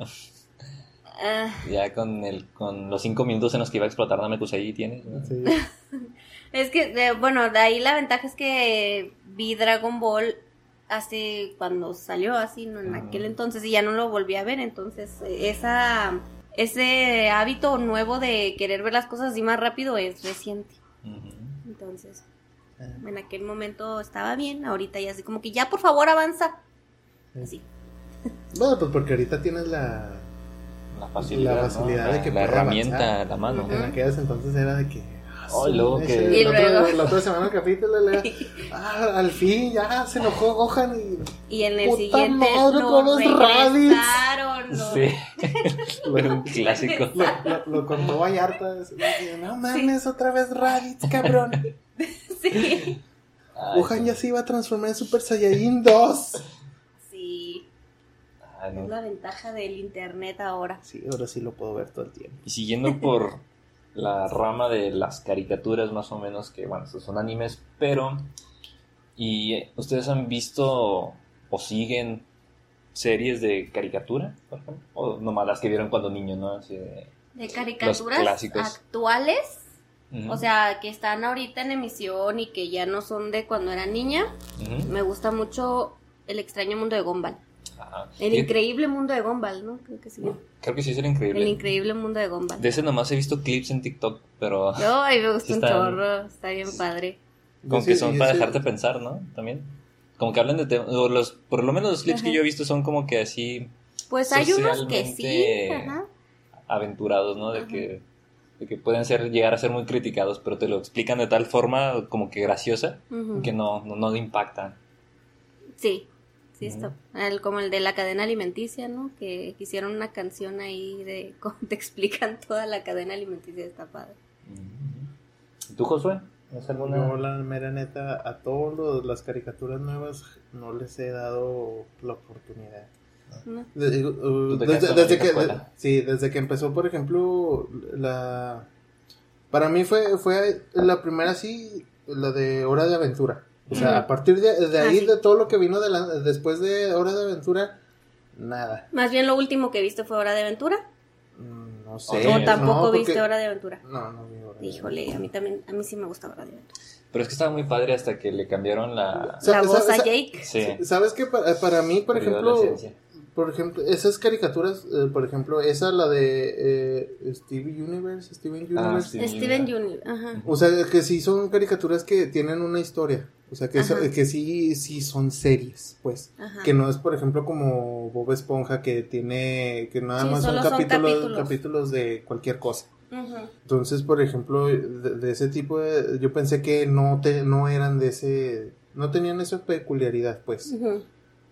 ah, ya con el con los cinco minutos en los que iba a explotar Namekusei tienes. ¿no? Sí. [laughs] es que, de- bueno, de ahí la ventaja es que vi Dragon Ball hace cuando salió así, ¿no? En aquel entonces y ya no lo volví a ver, entonces esa ese hábito nuevo de querer ver las cosas así más rápido es reciente. Entonces, En aquel momento estaba bien, ahorita ya así como que ya por favor avanza. Así. Bueno, pues porque ahorita tienes la... La facilidad, La facilidad de que la herramienta avanzar. la mano. En aquellos entonces era de que... Oh, luego que- Y La, luego- otra, la otra semana el capítulo le ah, al fin ya se enojó Gohan y... Y en el Puta siguiente madre, lo otra vez Raditz. lo- Sí, [laughs] Lo, un clásico. lo, lo- lo contó Vallarta. No mames, otra vez Raditz, cabrón. [laughs] Sí. Ay, Gohan ya se iba a transformar en Super Saiyajin 2. Sí. Ay, no. Es la ventaja del internet ahora. Sí, ahora sí lo puedo ver todo el tiempo. Y siguiendo por [laughs] la rama de las caricaturas, más o menos, que bueno, estos son animes, pero. ¿Y ustedes han visto o siguen series de caricatura, por ejemplo? O nomás las que vieron cuando niños, ¿no? Así de- De caricaturas clásicos. actuales, O sea, que están ahorita en emisión y que ya no son de cuando era niña, me gusta mucho El extraño mundo de Gumball. Ajá. El Y- increíble mundo de Gumball, ¿no? Creo que sí. Creo que sí es el increíble. El increíble mundo de Gumball. De ese nomás he visto clips en TikTok, pero Ay, me [laughs] gusta Sí un chorro, está bien padre. como Sí, que son para dejarte pensar, ¿no? También. Como que hablan de temas, o los, por lo menos los clips que yo he visto son como que así Pues hay unos que sí, ajá. aventurados, ¿no? De Ajá. que, de que pueden ser, llegar a ser muy criticados, pero te lo explican de tal forma como que graciosa que no, no, no impactan. Sí, sí está. El- como el de la cadena alimenticia, ¿no? Que hicieron una canción ahí de [laughs] cómo te explican toda la cadena alimenticia, está padre. ¿Y ¿Tú, Josué? ¿Es alguna? Yo, la mera neta, a todas las caricaturas nuevas no les he dado la oportunidad. ¿No? De- uh, desde, que, sí, desde que empezó, por ejemplo, la... Para mí fue, fue la primera, sí, la de Hora de Aventura. O sea, a partir de, de ahí, de todo lo que vino de la- después de Hora de Aventura, nada. Más bien lo último que viste fue Hora de Aventura. Mm, No sé. O tampoco no, porque- viste Hora de Aventura. No, no vi Hora de Híjole, a mí también, a mí sí me gusta Hora de Aventura. Pero es que estaba muy padre hasta que le cambiaron la... La voz a Jake. Sí. ¿Sabes qué? Para, para mí, por ejemplo. Por ejemplo, esas caricaturas, eh, por ejemplo, esa, la de eh, Steve Universe, Steven Ah, Universe. sí. Steven Jr. Ajá. O sea, que sí son caricaturas que tienen una historia. O sea, que, so- Ajá. que sí, sí son series, pues. Ajá. Que no es, por ejemplo, como Bob Esponja, que tiene, que nada Sí, más son capítulos, capítulos. capítulos de cualquier cosa. Ujú. Entonces, por ejemplo, de, de ese tipo de, yo pensé que no te, no eran de ese, no tenían esa peculiaridad, pues. Ujú.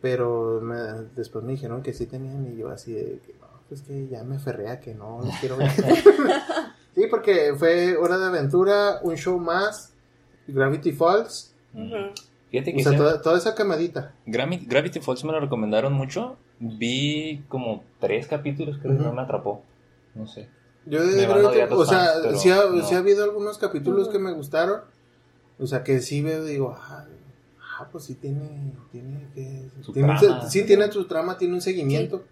Pero me- después me dijeron que sí tenían y yo así de que no, pues que ya me ferré a que no los quiero ver. [laughs] sí, porque fue Hora de Aventura, un show más, Gravity Falls. Fíjate que o sea, toda, toda esa camadita. Gravity, Gravity Falls me lo recomendaron mucho. Vi como tres capítulos, creo que no me atrapó. No sé. Yo Me odiar los o sea, fans, sí, ha, no. sí ha habido algunos capítulos que me gustaron, o sea, que sí veo, digo, ah, ah, pues sí tiene, tiene que, Su tiene un sí tiene su trama, tiene un seguimiento,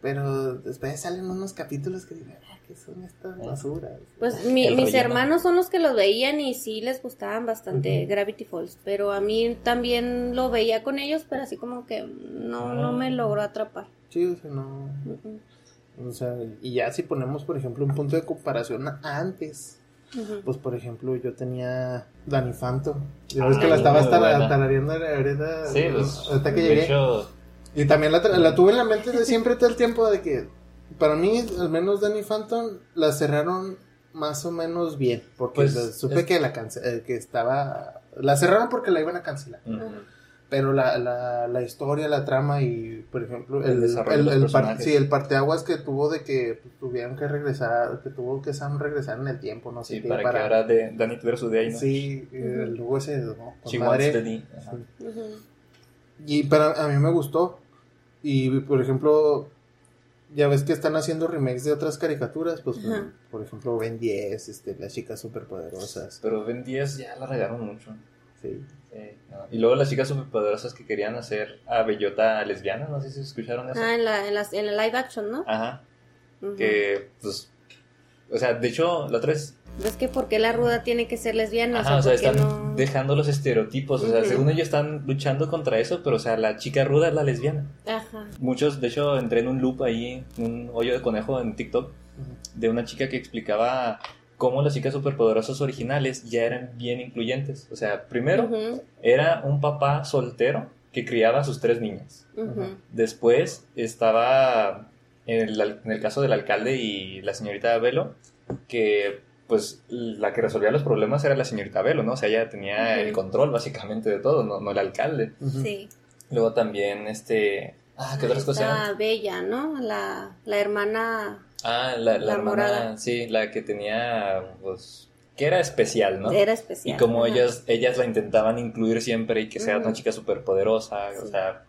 pero después salen unos capítulos que digo, ah, ¿qué son estas basuras? Pues mi- mis hermanos son los que los veían y sí les gustaban bastante. Gravity Falls, pero a mí también lo veía con ellos, pero así como que no, no me logró atrapar. Sí, o sea, no, o sea, y ya si ponemos, por ejemplo, un punto de comparación a pues por ejemplo, yo tenía Danny Phantom, ves Ah, que la muy estabas tarareando ahorita, Sí, pues. ahorita que llegué. hecho, Y también la, tra- la tuve en la mente de siempre [laughs] todo el tiempo de que para mí, al menos Danny Phantom, la cerraron más o menos bien. Porque Pues, supe es- que la cance- eh, que estaba. La cerraron porque la iban a cancelar. Pero la, la, la historia, la trama y, por ejemplo, El el, desarrollo el, de los el par- personajes. sí, el parteaguas que tuvo de que pues, tuvieron que regresar, que tuvo que Sam regresar en el tiempo, no sé Sí, qué. para, que ahora de Danny versus Day, ¿no? Sí, eh, luego ese. No, con She madre. wants. Y para a mí me gustó. Y por ejemplo, ya ves que están haciendo remakes de otras caricaturas, pues Ajá. por ejemplo Ben 10, este, las chicas superpoderosas. Pero Ben 10 ya la regaron mucho. Sí. No. Y luego las chicas superpoderosas que querían hacer a Bellota lesbiana, no sé si escucharon eso. Ah, en, la, en, las- en el live action, ¿no? Ajá. Que, pues. O sea, de hecho, la otra es. Es que ¿por qué la ruda tiene que ser lesbiana? Ajá, o sea, ¿por qué están no? dejando los estereotipos. O sea, según ellos están luchando contra eso, pero, o sea, la chica ruda es la lesbiana. Ajá. Muchos, de hecho, entré en un loop ahí, un hoyo de conejo en TikTok, de una chica que explicaba cómo las chicas superpoderosas originales ya eran bien incluyentes. O sea, primero era un papá soltero que criaba a sus tres niñas. Después estaba en el, al- en el caso del alcalde y la señorita Velo, que pues la que resolvía los problemas era la señorita Velo, ¿no? O sea, ella tenía el control básicamente de todo, no, no el alcalde. Sí. Luego también, este... Ah, ¿qué otras cosas Bella, ¿no? La, la hermana Ah, la, la, La hermana, morada. sí, la que tenía, pues, que era especial, ¿no? era Y especial. como Ajá. ellas, ellas la intentaban incluir siempre y que sea una chica súper poderosa, o sea,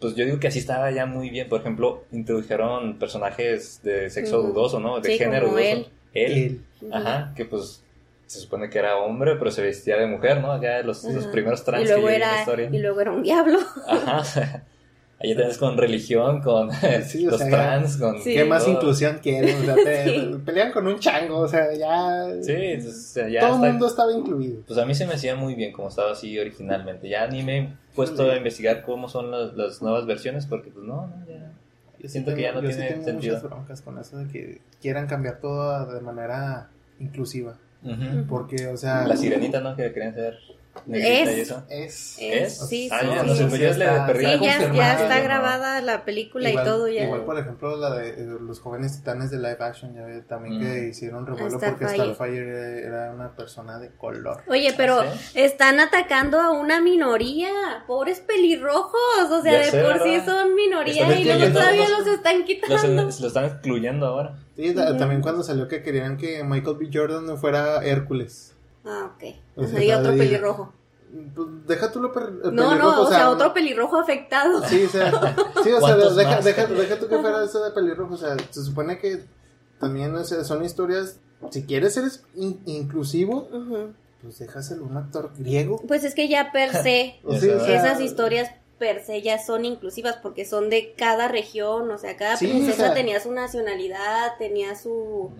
pues yo digo que así estaba ya muy bien. Por ejemplo, introdujeron personajes de sexo dudoso, ¿no? De Sí, género como dudoso. él. Él. Ajá, que pues se supone que era hombre, pero se vestía de mujer, ¿no? Ya los, primeros trans y que luego vi en la era historia. y luego era un diablo. Ajá. [laughs] Ahí tenés con religión, con Sí, o [laughs] los sea, trans, con... Sí. ¿Qué más todo. inclusión quieren? O sea, te- [laughs] Sí. pelean con un chango, o sea, ya. Sí, entonces, o sea, ya todo está- el mundo estaba incluido. Pues a mí se me hacía muy bien como estaba así originalmente. Ya ni me he puesto Sí. a investigar cómo son las, las nuevas versiones porque pues no, no, ya. Yo Siento que ya no yo sí tiene tengo sentido. muchas broncas con eso de que quieran cambiar todo de manera inclusiva. Porque, o sea. La sirenita, ¿no? Que querían ser Es. Es. Es, ¿Es? sí, Ah, sí, ya, sí. no sé, ya le está- grabada la película igual, y todo ya. igual, por ejemplo, la de eh, los jóvenes titanes de live action, ya ve, también que Mm. hicieron revuelo porque Starfire era una persona de color. Oye, pero ¿Ah, están atacando a una minoría, pobres pelirrojos, o sea, Ya de sé, por sí son minoría y luego todavía los- los están Los, quitando. lo están excluyendo ahora. Sí, también cuando salió que querían que Michael B. Jordan no fuera Hércules. Ah, ok. O sea, y otro pelirrojo. Pues, deja tú lo per- No, pelirrojo, no, o sea, otro pelirrojo afectado. Sí, o sea, sí, o sea ¿Cuántos deja, deja, deja tú que fuera eso de pelirrojo. O sea, se supone que también o sea, son historias. Si quieres ser in- inclusivo, Ujú. pues déjaselo a un actor griego. Pues es que ya per [laughs] se, sea, o sea, esas historias per se ya son inclusivas porque son de cada región, o sea, cada Sí, princesa o sea- tenía su nacionalidad, tenía su... Ujú.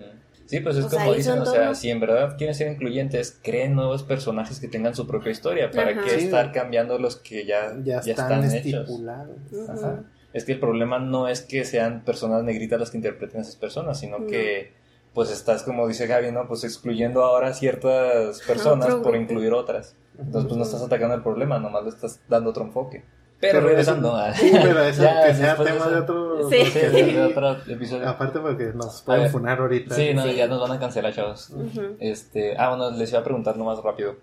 Sí, pues es O sea, como ahí dicen, o sea, todos- si en verdad quieren ser incluyentes, creen nuevos personajes que tengan su propia historia. ¿Para Ajá. qué Sí. estar cambiando los que ya, ya, ya están, están, hechos? estipulados. Ajá. Es que el problema no es que sean personas negritas las que interpreten a esas personas, sino No. que pues estás, como dice Gaby, ¿no? Pues excluyendo ahora ciertas personas por incluir otras. Entonces pues no estás atacando el problema, nomás le estás dando otro enfoque. Pero, Pero regresando a... Sí, pero [laughs] eso Ya, que sea tema de otro. Sí. Sí, de- de otro episodio. Aparte porque nos pueden ver. funar ahorita. Sí, no, Sí. ya nos van a cancelar, chavos. Este, ah, bueno, les iba a preguntar nomás rápido.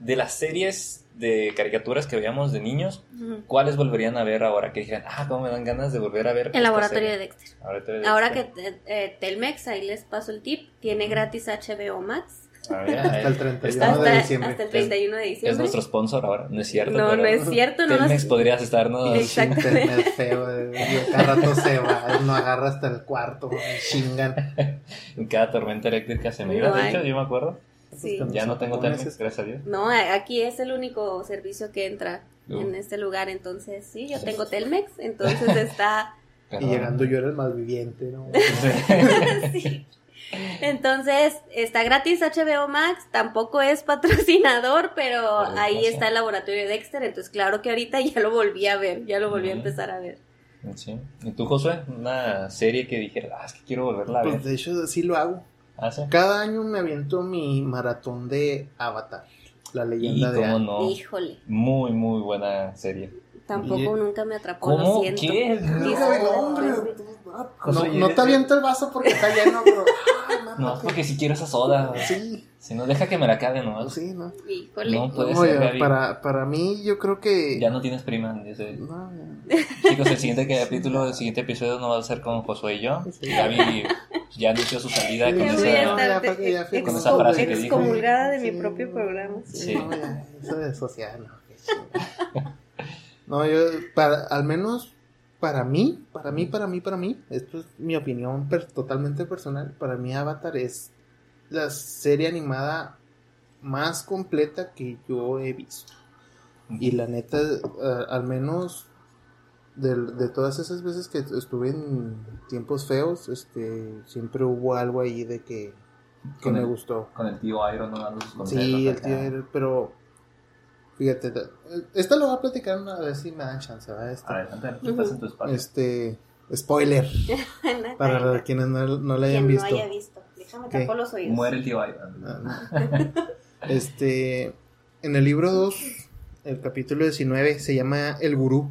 De las series de caricaturas que veíamos de niños. ¿cuáles volverían a ver ahora? Que dijeran, ah, cómo me dan ganas de volver a ver. El laboratorio de serie"? Dexter. Laboratorio de Ahora que eh, eh, Telmex, ahí les paso el tip, tiene gratis HBO Max Hasta el eh, 31 está- de hasta, diciembre. hasta el 31 de Es diciembre. nuestro sponsor ahora, no es cierto. No, pero no es cierto, no Telmex nos... podrías estarnos. Exacto. Internet feo, eh, cada rato se va, no agarra hasta el cuarto, chingan. [laughs] En cada tormenta eléctrica se me iba, No de hay. hecho, yo me acuerdo. Sí. Pues, Ya no tengo. Telmex, gracias a Dios. No, aquí es el único servicio que entra No. en este lugar, entonces sí, yo tengo Telmex, entonces está... [laughs] Y Perdón. llegando yo era el más viviente, ¿no? [laughs] sí. [laughs] Entonces, está gratis HBO Max, tampoco es patrocinador, pero ahí está el laboratorio de Dexter, entonces claro que ahorita [laughs] ya lo volví a ver, ya lo volví a empezar a ver. Sí. ¿Y tú, Josué? Una serie que dijeras, ah, es que quiero volverla a ver. Pues de hecho, sí lo hago. Ah, sí. Cada año me aviento mi maratón de Avatar, la Y leyenda de cómo no, Híjole, muy, muy buena serie. Tampoco Y- nunca me atrapó, ¿Cómo? lo siento. ¿Qué? No, hombre, No, no te aviento el vaso porque está lleno, pero. Ay, [laughs] No, es porque si quiero esa soda. Sí, Si no, deja que me la acabe nomás. sí, ¿no? Híjole. No puede ser, Gaby. para, para mí, yo creo que. Ya no tienes prima. dice. No, ya. Chicos, el siguiente [laughs] capítulo, el siguiente episodio no va a ser con Josué y yo. Sí. Gaby ya anunció su salida Sí, con esa... ya con esa frase que dijo. excomulgada de mi Sí. propio programa. Sí. No, ya, eso de social, [laughs] no. yo, para, al menos para mí, para mí, para mí, para mí, esto es mi opinión per- totalmente personal, para mí Avatar es la serie animada más completa que yo he visto. Y la neta, eh, al menos de, de todas esas veces que estuve en tiempos feos, este, siempre hubo algo ahí de que, que me el- gustó. Con el tío Iron no dando sus. Sí, el tío Iron, pero fíjate, ta- esta lo voy a platicar a ver si me dan chance, ¿verdad? Este, Adelante, estás en tu espacio. este spoiler [laughs] para quienes no, no la hayan Quien visto. no haya visto. Déjame ¿Qué? tapar los oídos. Muere el tío. Ah. Este, en el libro 2, el capítulo 19 se llama El Gurú.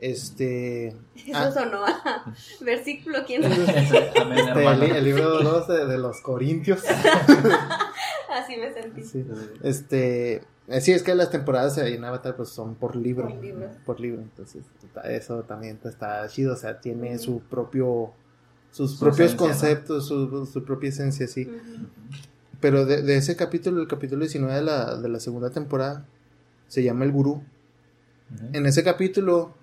Este, Eso ah, sonó a versículo quién este, el, el libro 2 de, de los Corintios. [laughs] Así me sentí. Sí. Este, eh, sí, es que las temporadas en Avatar pues son por libro. Por libro. Por libro, entonces eso también está chido, o sea, tiene su propio sus Su propios esencia, ¿no? conceptos, su, su propia esencia, sí. Pero de, de ese capítulo, el capítulo 19 de la, de la segunda temporada, se llama El Gurú. En ese capítulo,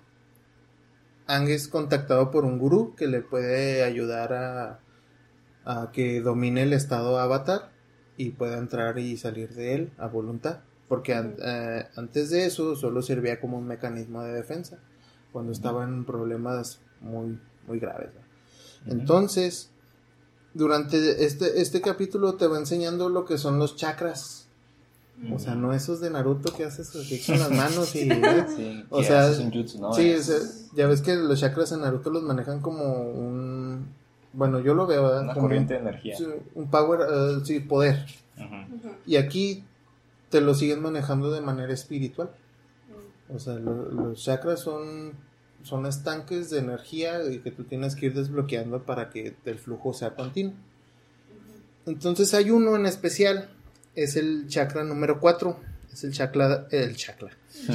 Ang es contactado por un gurú que le puede ayudar a, a que domine el estado avatar y pueda entrar y salir de él a voluntad. Porque an- eh, antes de eso solo servía como un mecanismo de defensa cuando estaba en problemas muy, muy graves. ¿no? Entonces, durante este, este capítulo te va enseñando lo que son los chakras. O sea, no esos de Naruto que haces así con [laughs] las manos y... Sí, O sea, un jutsu, ¿no? Sí, o sea, ya ves que los chakras en Naruto los manejan como un... Bueno, yo lo veo, ¿verdad? una Como corriente de energía. un power, eh, sí, poder. Ujú. Ujú. Y aquí te lo siguen manejando de manera espiritual. O sea, lo- los chakras son, son estanques de energía y que tú tienes que ir desbloqueando para que el flujo sea continuo. Entonces hay uno en especial, es el chakra número 4, es el chakra, el chakra,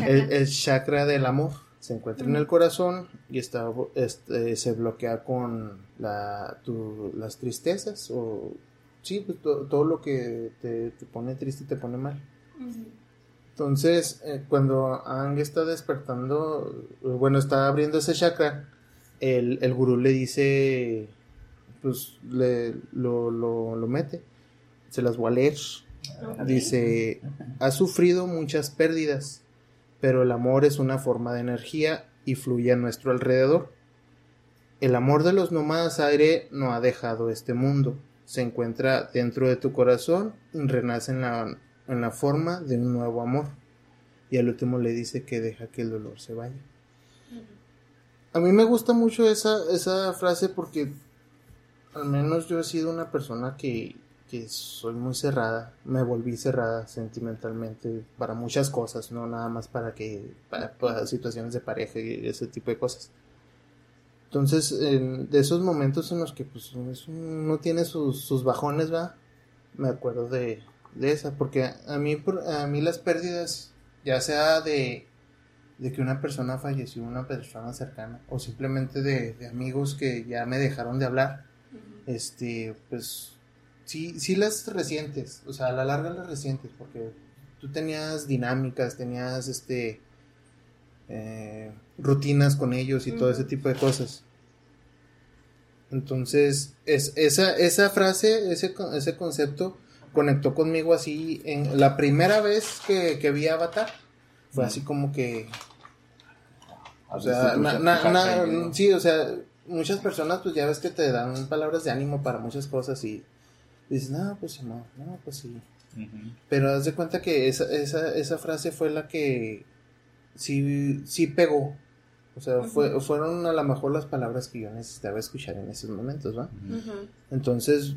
el, el chakra del amor. Se encuentra en el corazón y está, este, se bloquea con la, tu- las tristezas o sí, pues, to- todo lo que te, te pone triste y te pone mal. Entonces, eh, cuando Ang está despertando, eh, bueno, está abriendo ese chakra, el, el gurú le dice, pues le, lo, lo, lo mete. Se las voy a leer. Dice, ha sufrido muchas pérdidas, pero el amor es una forma de energía y fluye a nuestro alrededor. El amor de los nómadas aire no ha dejado este mundo. Se encuentra dentro de tu corazón y renace en la, en la forma de un nuevo amor. Y al último le dice que deja que el dolor se vaya. A mí me gusta mucho esa, esa frase porque al menos yo he sido una persona que, que soy muy cerrada, me volví cerrada sentimentalmente para muchas cosas, no nada más para que para, situaciones de pareja y ese tipo de cosas. Entonces, en, de esos momentos en los que pues uno tiene sus, sus bajones, va, me acuerdo de, de esa, porque a mí a mí las pérdidas, ya sea de de que una persona falleció, una persona cercana, o simplemente de, de amigos que ya me dejaron de hablar, este, pues sí, sí las recientes, o sea, a la larga las recientes, porque tú tenías dinámicas, tenías este eh, rutinas con ellos y todo ese tipo de cosas. Entonces, es, esa, esa frase, ese, ese concepto conectó conmigo así en la primera vez que, que vi Avatar. Fue así como que. O sea, na, na, na, sí, o sea, muchas personas, pues ya ves que te dan palabras de ánimo para muchas cosas y dices, no, pues no, no, pues sí. Uh -huh. Pero haz de cuenta que esa, esa, esa frase fue la que sí, sí pegó. O sea, uh -huh. fue, fueron a lo mejor las palabras que yo necesitaba escuchar en esos momentos, ¿va? Uh -huh. Entonces,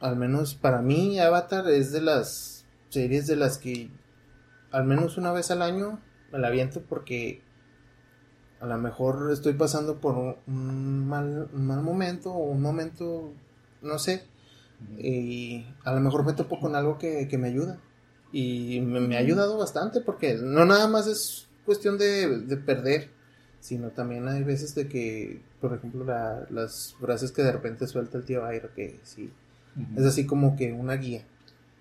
al menos para mí, Avatar es de las series de las que al menos una vez al año me la aviento porque a lo mejor estoy pasando por un mal, un mal momento o un momento, no sé, y a lo mejor me topo con algo que, que me ayuda. Y me, me, ha ayudado bastante porque no nada más es cuestión de, de perder, sino también hay veces de que, por ejemplo, la, las frases que de repente suelta el tío Airo, que sí, uh -huh. es así como que una guía.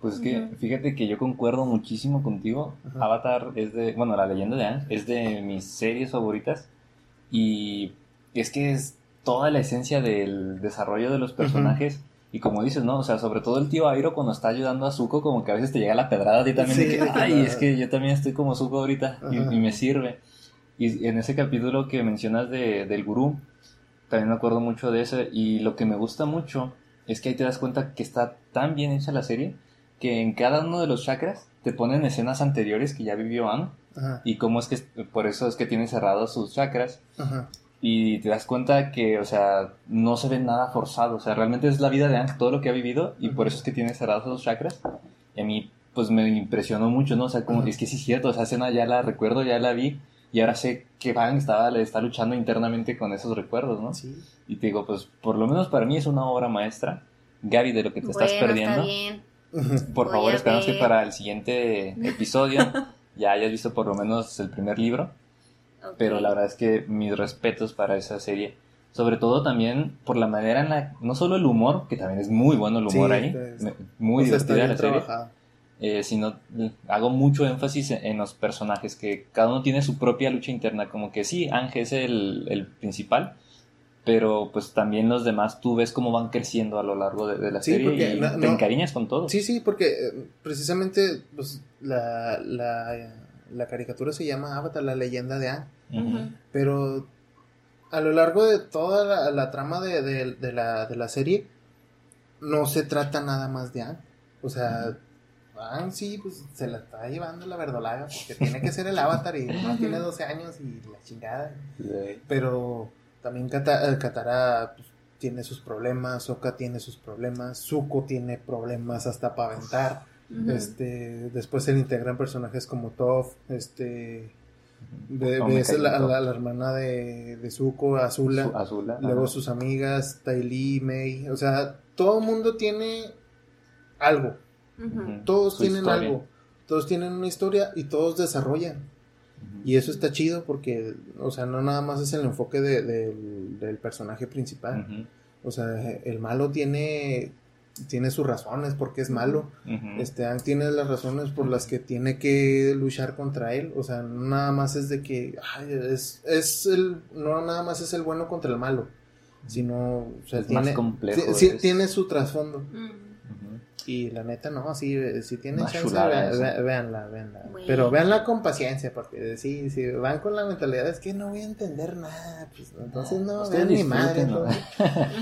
Pues es que, fíjate que yo concuerdo muchísimo contigo. Ajá. Avatar es de, bueno, la leyenda de Aang es de mis series favoritas. Y es que es toda la esencia del desarrollo de los personajes. Uh -huh. Y como dices, ¿no? O sea, sobre todo el tío Airo cuando está ayudando a Zuko, como que a veces te llega la pedrada a ti también. Sí, de que, Ay, es que yo también estoy como Zuko ahorita y, y, me sirve. Y en ese capítulo que mencionas de, del gurú, también me acuerdo mucho de ese. Y lo que me gusta mucho es que ahí te das cuenta que está tan bien hecha la serie que en cada uno de los chakras te ponen escenas anteriores que ya vivió Anne. Y cómo es que, por eso es que tiene cerrados sus chakras. Ajá y te das cuenta que, o sea, no se ve nada forzado, o sea, realmente es la vida de Aang, todo lo que ha vivido, y por eso es que tiene cerrados los chakras. Y a mí, pues me impresionó mucho, ¿no? O sea, como, es que sí es cierto, esa escena ya la recuerdo, ya la vi, y ahora sé que Van estaba, le está luchando internamente con esos recuerdos, ¿no? Sí. Y te digo, pues, por lo menos para mí es una obra maestra. Gaby, de lo que te bueno, estás perdiendo. Está bien. Por Voy favor, esperamos que para el siguiente episodio [laughs] ya hayas visto por lo menos el primer libro. Okay. Pero la verdad es que mis respetos para esa serie. Sobre todo también por la manera en la... No solo el humor, que también es muy bueno el humor sí, ahí. Es, muy divertida la serie. Eh, sino hago mucho énfasis en, en, los personajes, que cada uno tiene su propia lucha interna. Como que sí, Ángel es el, el principal, pero pues también los demás tú ves cómo van creciendo a lo largo de, de la sí, serie y no, te encariñas con todo. Sí, sí, porque eh, precisamente pues, la, la, la, caricatura se llama Avatar, la leyenda de Aang. Uh -huh. Pero a lo largo de toda la, la trama de, de, de, la, de la serie no se trata nada más de Aang. O sea, uh -huh. Aang sí, pues se la está llevando la verdolaga porque tiene que ser el Avatar y no tiene 12 años y la chingada. Sí. Pero también Katara pues, tiene sus problemas, Sokka tiene sus problemas, Zuko tiene problemas hasta para aventar. Uh -huh. Este, después se le integran personajes como Toph, este ves la, la, la, hermana de, de Zuko, Azula, Su, Azula luego sus amigas, Ty Mei, o sea, todo el mundo tiene algo. Uh -huh. Todos Su tienen historia. algo. Todos tienen una historia y todos desarrollan. Y eso está chido porque, o sea, no nada más es el enfoque de, de, del personaje principal. Uh -huh. O sea, el malo tiene tiene sus razones porque es malo. Uh -huh. Este tiene las razones por las que tiene que luchar contra él. O sea, no nada más es de que ay, es, es el no nada más es el bueno contra el malo, sino o sea, es tiene más complejo. tiene su trasfondo. Uh -huh. Y la neta, no, sí, si tienen Una chance, chulada ve- eso. ve- véanla, véanla. Bueno. Pero véanla con paciencia, porque sí, si van con la mentalidad es que no voy a entender nada, pues entonces no, Ustedes vean mi madre. disfruten,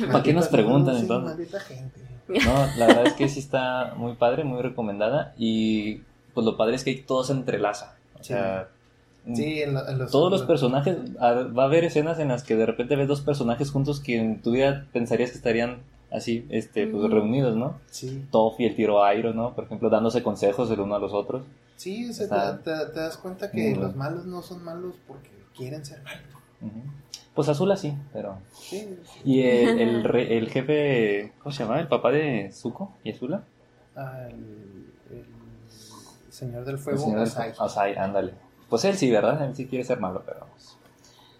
¿no? [laughs] ¿Para qué nos preguntan entonces? Maldita gente. No, la verdad es que sí está muy padre, muy recomendada. Y pues lo padre es que todo se entrelaza. O Sí. sea, Sí, en, lo- en los... todos los personajes, va a haber escenas en las que de repente ves dos personajes juntos que en tu vida pensarías que estarían así, este, pues reunidos, ¿no? Sí, Toff y el tiro Airo, ¿no? Por ejemplo, dándose consejos el uno a los otros. sí o sea, Está- te, te- te das cuenta que los malos no son malos porque quieren ser malos. Ujú. Pues Azul así, pero... Sí, Y el, el, re- el jefe, ¿cómo se llama? El papá de Zuko y Azula. Ah, el, el Señor del El Fuego, señor del- Asai. Asai, ándale. Pues él sí, ¿verdad? Él sí quiere ser malo, pero... pues,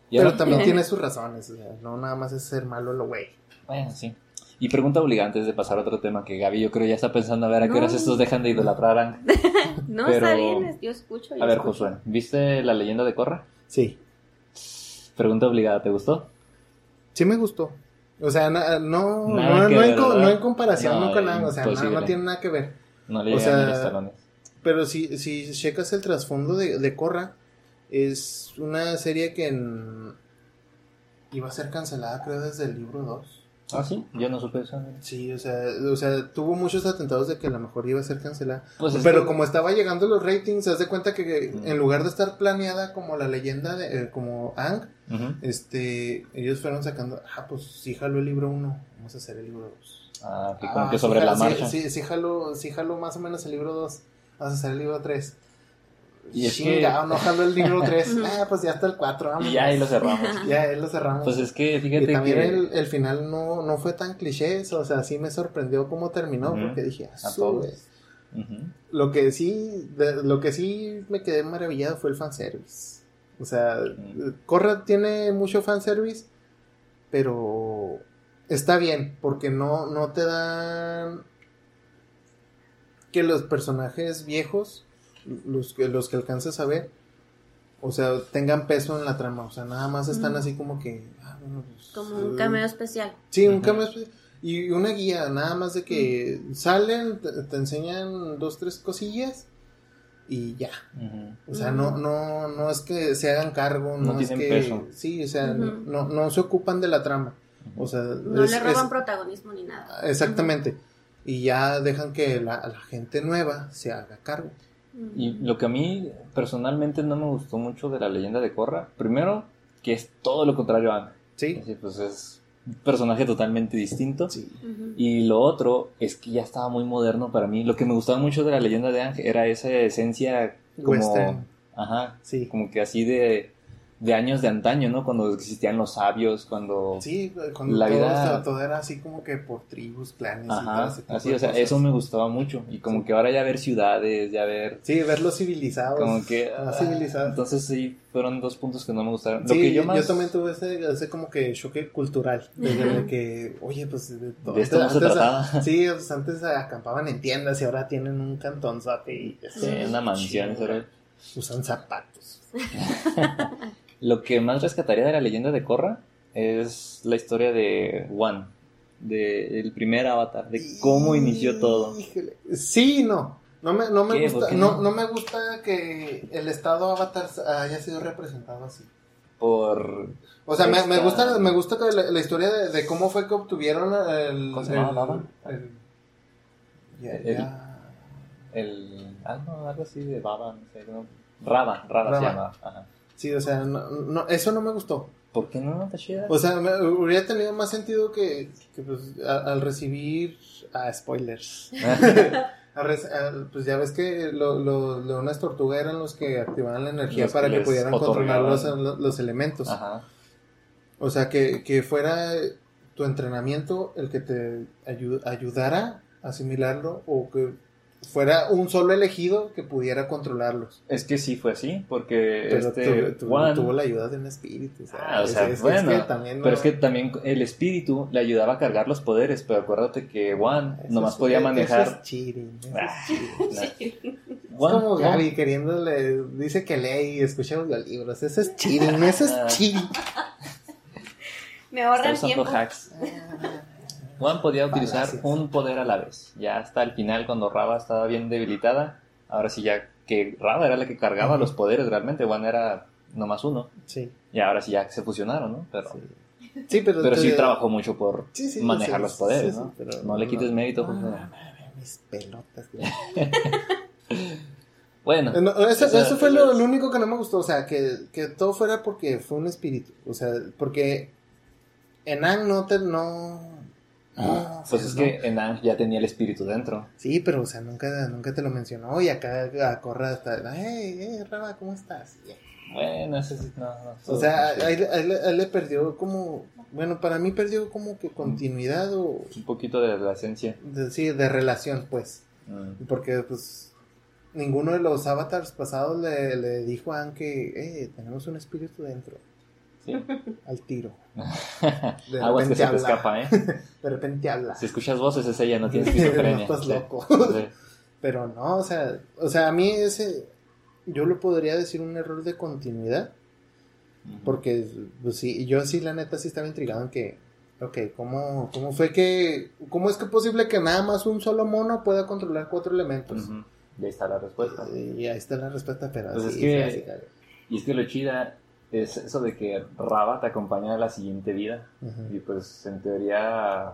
y Pero ahora- también [laughs] tiene sus razones, o sea, no nada más es ser malo lo güey. Bueno, sí. Y pregunta obligada antes de pasar a otro tema que Gaby yo creo ya está pensando a ver a qué No. horas estos dejan de idolatrar a. [laughs] No, Pero- está bien, yo escucho. yo A ver, escucho. Josué, ¿viste la leyenda de Korra? Sí. Pregunta obligada, ¿te gustó? Sí me gustó. O sea, no, no, no ver, en, comparación, no, No, con nada, o sea, no, imposible. no tiene nada que ver. No le O sea, los talones. Pero si, si checas el trasfondo de, de Korra, es una serie que en- iba a ser cancelada, creo, desde el libro 2. Ah, sí, yo no supe eso. Sí, o sea, o sea, tuvo muchos atentados de que a lo mejor iba a ser cancelada. Pues es Pero como estaba llegando los ratings, haz de cuenta que Mm. en lugar de estar planeada como la leyenda de eh, como Ang, este, ellos fueron sacando, ah, pues sí jaló el libro 1, vamos a hacer el libro 2. Ah, que como Ah, que sí sobre jalo- la sí, marcha. Sí, sí, jaló, sí jaló más o menos el libro 2, vamos a hacer el libro 3. Y es Chingado, que- no jaló el libro 3. [laughs] ah, pues ya está el 4, vamos. Y ya ahí lo cerramos. Ya, ahí lo cerramos. Pues es que y fíjate también que el, el final no, no fue tan cliché, o sea, sí me sorprendió cómo terminó, porque dije, A "Su, todos. güey". Ujú. Lo que sí, de- lo que sí me quedé maravillado fue el fanservice. O sea, Mm. Corra tiene mucho fanservice, pero está bien, porque no, no te dan que los personajes viejos, los que, los que alcanzas a ver, o sea, tengan peso en la trama. O sea, nada más están así como que. ah, bueno, pues, Como un cameo especial. Sí, un Ujú. cambio espe- y una guía, nada más de que salen, te, te enseñan dos, tres cosillas y ya. O sea, no, no, no es que se hagan cargo, no, No es tienen que, peso. sí, o sea, no, no se ocupan de la trama. O sea, No es- le roban es- protagonismo ni nada. exactamente. Y ya dejan que la, la gente nueva se haga cargo. Y lo que a mí personalmente no me gustó mucho de la leyenda de Korra, primero, que es todo lo contrario a Aang. Sí, Así, pues es un personaje totalmente distinto. sí. Y lo otro es que ya estaba muy moderno para mí. Lo que me gustaba mucho de la leyenda de Aang era esa esencia como... Western. Ajá, Sí. como que así de, de años de antaño, ¿no? Cuando existían los sabios, cuando... Sí, cuando La todo, vida- todo era así como que por tribus, clanes y todo Ajá, ese tipo así, de o sea, cosas. eso me gustaba mucho. Y como Sí. que ahora ya ver ciudades, ya ver... Sí, verlos civilizados. Como que... ah, civilizados. Entonces sí, fueron dos puntos que no me gustaron. Sí, lo que yo yo, más... también tuve ese, ese como que choque cultural. De, que, oye, pues. De, De esto no se trataba. [laughs] Sí, pues antes acampaban en tiendas y ahora tienen un cantonzote y. Sí, una mansión. Chido. eso era- Usan zapatos. [laughs] Lo que más rescataría de la leyenda de Korra es la historia de Wan, de el primer avatar, de cómo inició todo. Híjole. Sí, no. No me, no me ¿Qué? ¿Por gusta, no, no? no me gusta que el estado avatar haya sido representado así. Por. O sea, me, me gusta, me gusta que la, la historia de, de cómo fue que obtuvieron el. ¿Cómo se llamaba, el- el- El-. Ah, no, algo así de Baba, no sé. No. Raba, Raba, Raba. se llama. Ajá. Sí, o sea, no, no, eso no me gustó. ¿Por qué no? Está chida. O sea, me, hubiera tenido más sentido que, que, pues, a- al recibir. Ah, spoilers. [laughs] [laughs] Al- pues ya ves que lo- lo- los leones tortuga eran los que activaban la energía Los para que pudieran controlar los, los- elementos. Ajá. O sea, que, que fuera tu entrenamiento el que te ayu- ayudara a asimilarlo o que fuera un solo elegido que pudiera controlarlos. Es que sí fue así, porque Pero este. tu- tuvo la ayuda de un espíritu. Ah, o sea, es- bueno, que también Pero es que también el espíritu le ayudaba a cargar los poderes, pero acuérdate que Wan eso nomás es- podía eso manejar. es cheating, eso es Ah, cheating. nah. Es como Gaby queriéndole, dice que lee y escucha audiolibros. Eso es cheating, eso Ah. es cheating. Me usando tiempo. hacks. Juan podía utilizar un poder a la vez. Ya hasta el final, cuando Raba estaba bien debilitada, ahora sí ya que Raba era la que cargaba los poderes realmente, Juan era nomás uno. Sí. Y ahora sí ya se fusionaron, ¿no? Pero Sí. Sí, pero, Pero sí trabajó mucho por Sí, manejar los poderes, ¿no? pero no le quites mérito. pues, no. mis pelotas. [laughs] Bueno, No, eso, fue lo, único que no me gustó, o sea, que, que todo fuera porque fue un espíritu, o sea, porque en Ang no te, no, no, pues es que Enang ya tenía el espíritu dentro. Sí, pero, o sea, nunca, nunca te lo mencionó y acá a Corra hasta, hey, hey, Raba, ¿cómo estás? Bueno, ese sí, no, no, O sea, ahí, ahí le- ahí le perdió como, bueno, para mí perdió como que continuidad o, un poquito de la esencia. de, sí, de relación, pues. Mm. Porque, pues, ninguno de los avatars pasados le, le dijo a Anne que, eh, tenemos un espíritu dentro, Sí. [laughs] al tiro. [laughs] De Aguas que se te escapa, ¿eh? [laughs] De repente habla. Si escuchas voces es ella, no tienes No esquizofrenia. estás Sí. loco. Sí. Pero no, o sea, o sea, a mí ese, yo lo podría decir un error de continuidad. Porque, pues sí, yo sí, la neta, sí estaba intrigado en que, ok, ¿cómo, cómo fue que, cómo es que es posible que nada más un solo mono pueda controlar cuatro elementos? Y ahí está la respuesta. Y ahí está la respuesta, pero Pues es que- Y es que lo chida es eso de que Raba te acompaña a la siguiente vida. Ujú. Y pues en teoría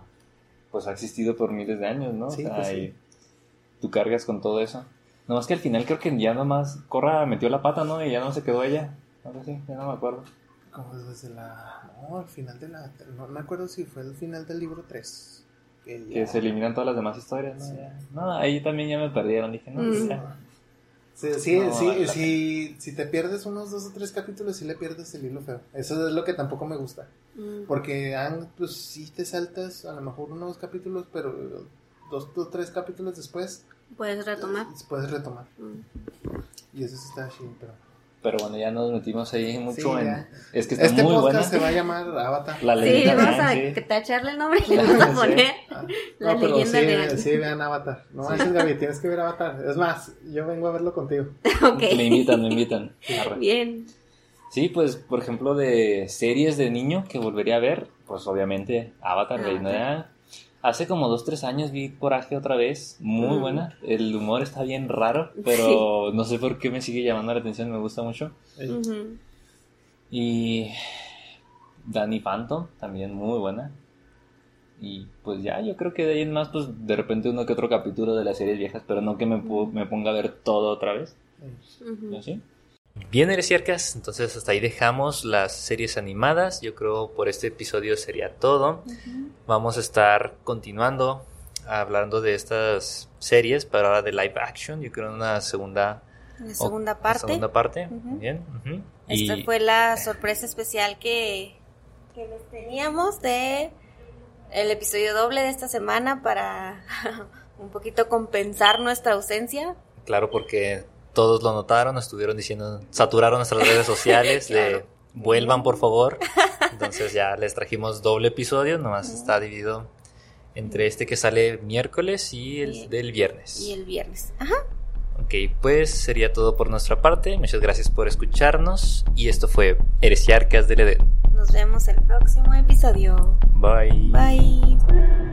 pues ha existido por miles de años, ¿no? Sí, o sea, pues sí. y tú cargas con todo eso. Nomás que al final creo que ya nomás Corra metió la pata, ¿no? Y ya no se quedó ella. Ahora sí, ya no me acuerdo. Como desde la, no, al final de la, no me acuerdo si fue el final del libro 3. Que, Que ya- se eliminan todas las demás historias, ¿no? Sí. Ya. No, ahí también ya me perdieron. Dije, no, Mm. ya. Sí, sí, No, sí, vale la si, si te pierdes unos dos o tres capítulos, sí le pierdes el hilo feo. Eso es lo que tampoco me gusta. Mm. Porque Ang, pues sí te saltas a lo mejor unos capítulos, pero dos o tres capítulos después Puedes retomar. puedes retomar. Mm. Y eso sí está chido, pero... Pero bueno, ya nos metimos ahí mucho Sí, en... ya. Es que está Este muy podcast buena. se va a llamar Avatar. La Sí, vamos a tacharle el nombre y [laughs] le vamos a Sí. poner La no, pero leyenda sí, de sí, vean Avatar. No manches, Gaby, tienes que ver Avatar. Es más, yo vengo a verlo contigo. [laughs] Ok. Me invitan, me invitan. Arre. Bien. Sí, pues, por ejemplo, de series de niño que volvería a ver, pues obviamente Avatar, Aang. Hace como dos, tres años vi Coraje otra vez, muy Mm. buena. El humor está bien raro, pero no sé por qué me sigue llamando la atención, me gusta mucho. Y Danny Phantom, también muy buena. Y pues ya, yo creo que de ahí en más, pues de repente uno que otro capítulo de las series viejas, pero no que me, me ponga a ver todo otra vez. ey. Ujú. ¿Así? Bien, Heresiarcas, entonces hasta ahí dejamos las series animadas. Yo creo por este episodio sería todo. Vamos a estar continuando hablando de estas series, pero ahora de live action. Yo creo en una segunda, La o- segunda parte. segunda parte. Bien. Esta Y- fue la sorpresa especial que, que les teníamos de el episodio doble de esta semana para [laughs] un poquito compensar nuestra ausencia. Claro, porque todos lo notaron, estuvieron diciendo, saturaron nuestras redes sociales [laughs] de Claro. vuelvan por favor. [laughs] Entonces ya les trajimos doble episodio, nomás está dividido entre este que sale miércoles y el Y- del viernes. Y el viernes. Ajá. Ok, pues sería todo por nuestra parte. Muchas gracias por escucharnos y esto fue Heresiarcas del Edén. Nos vemos el próximo episodio. Bye. Bye.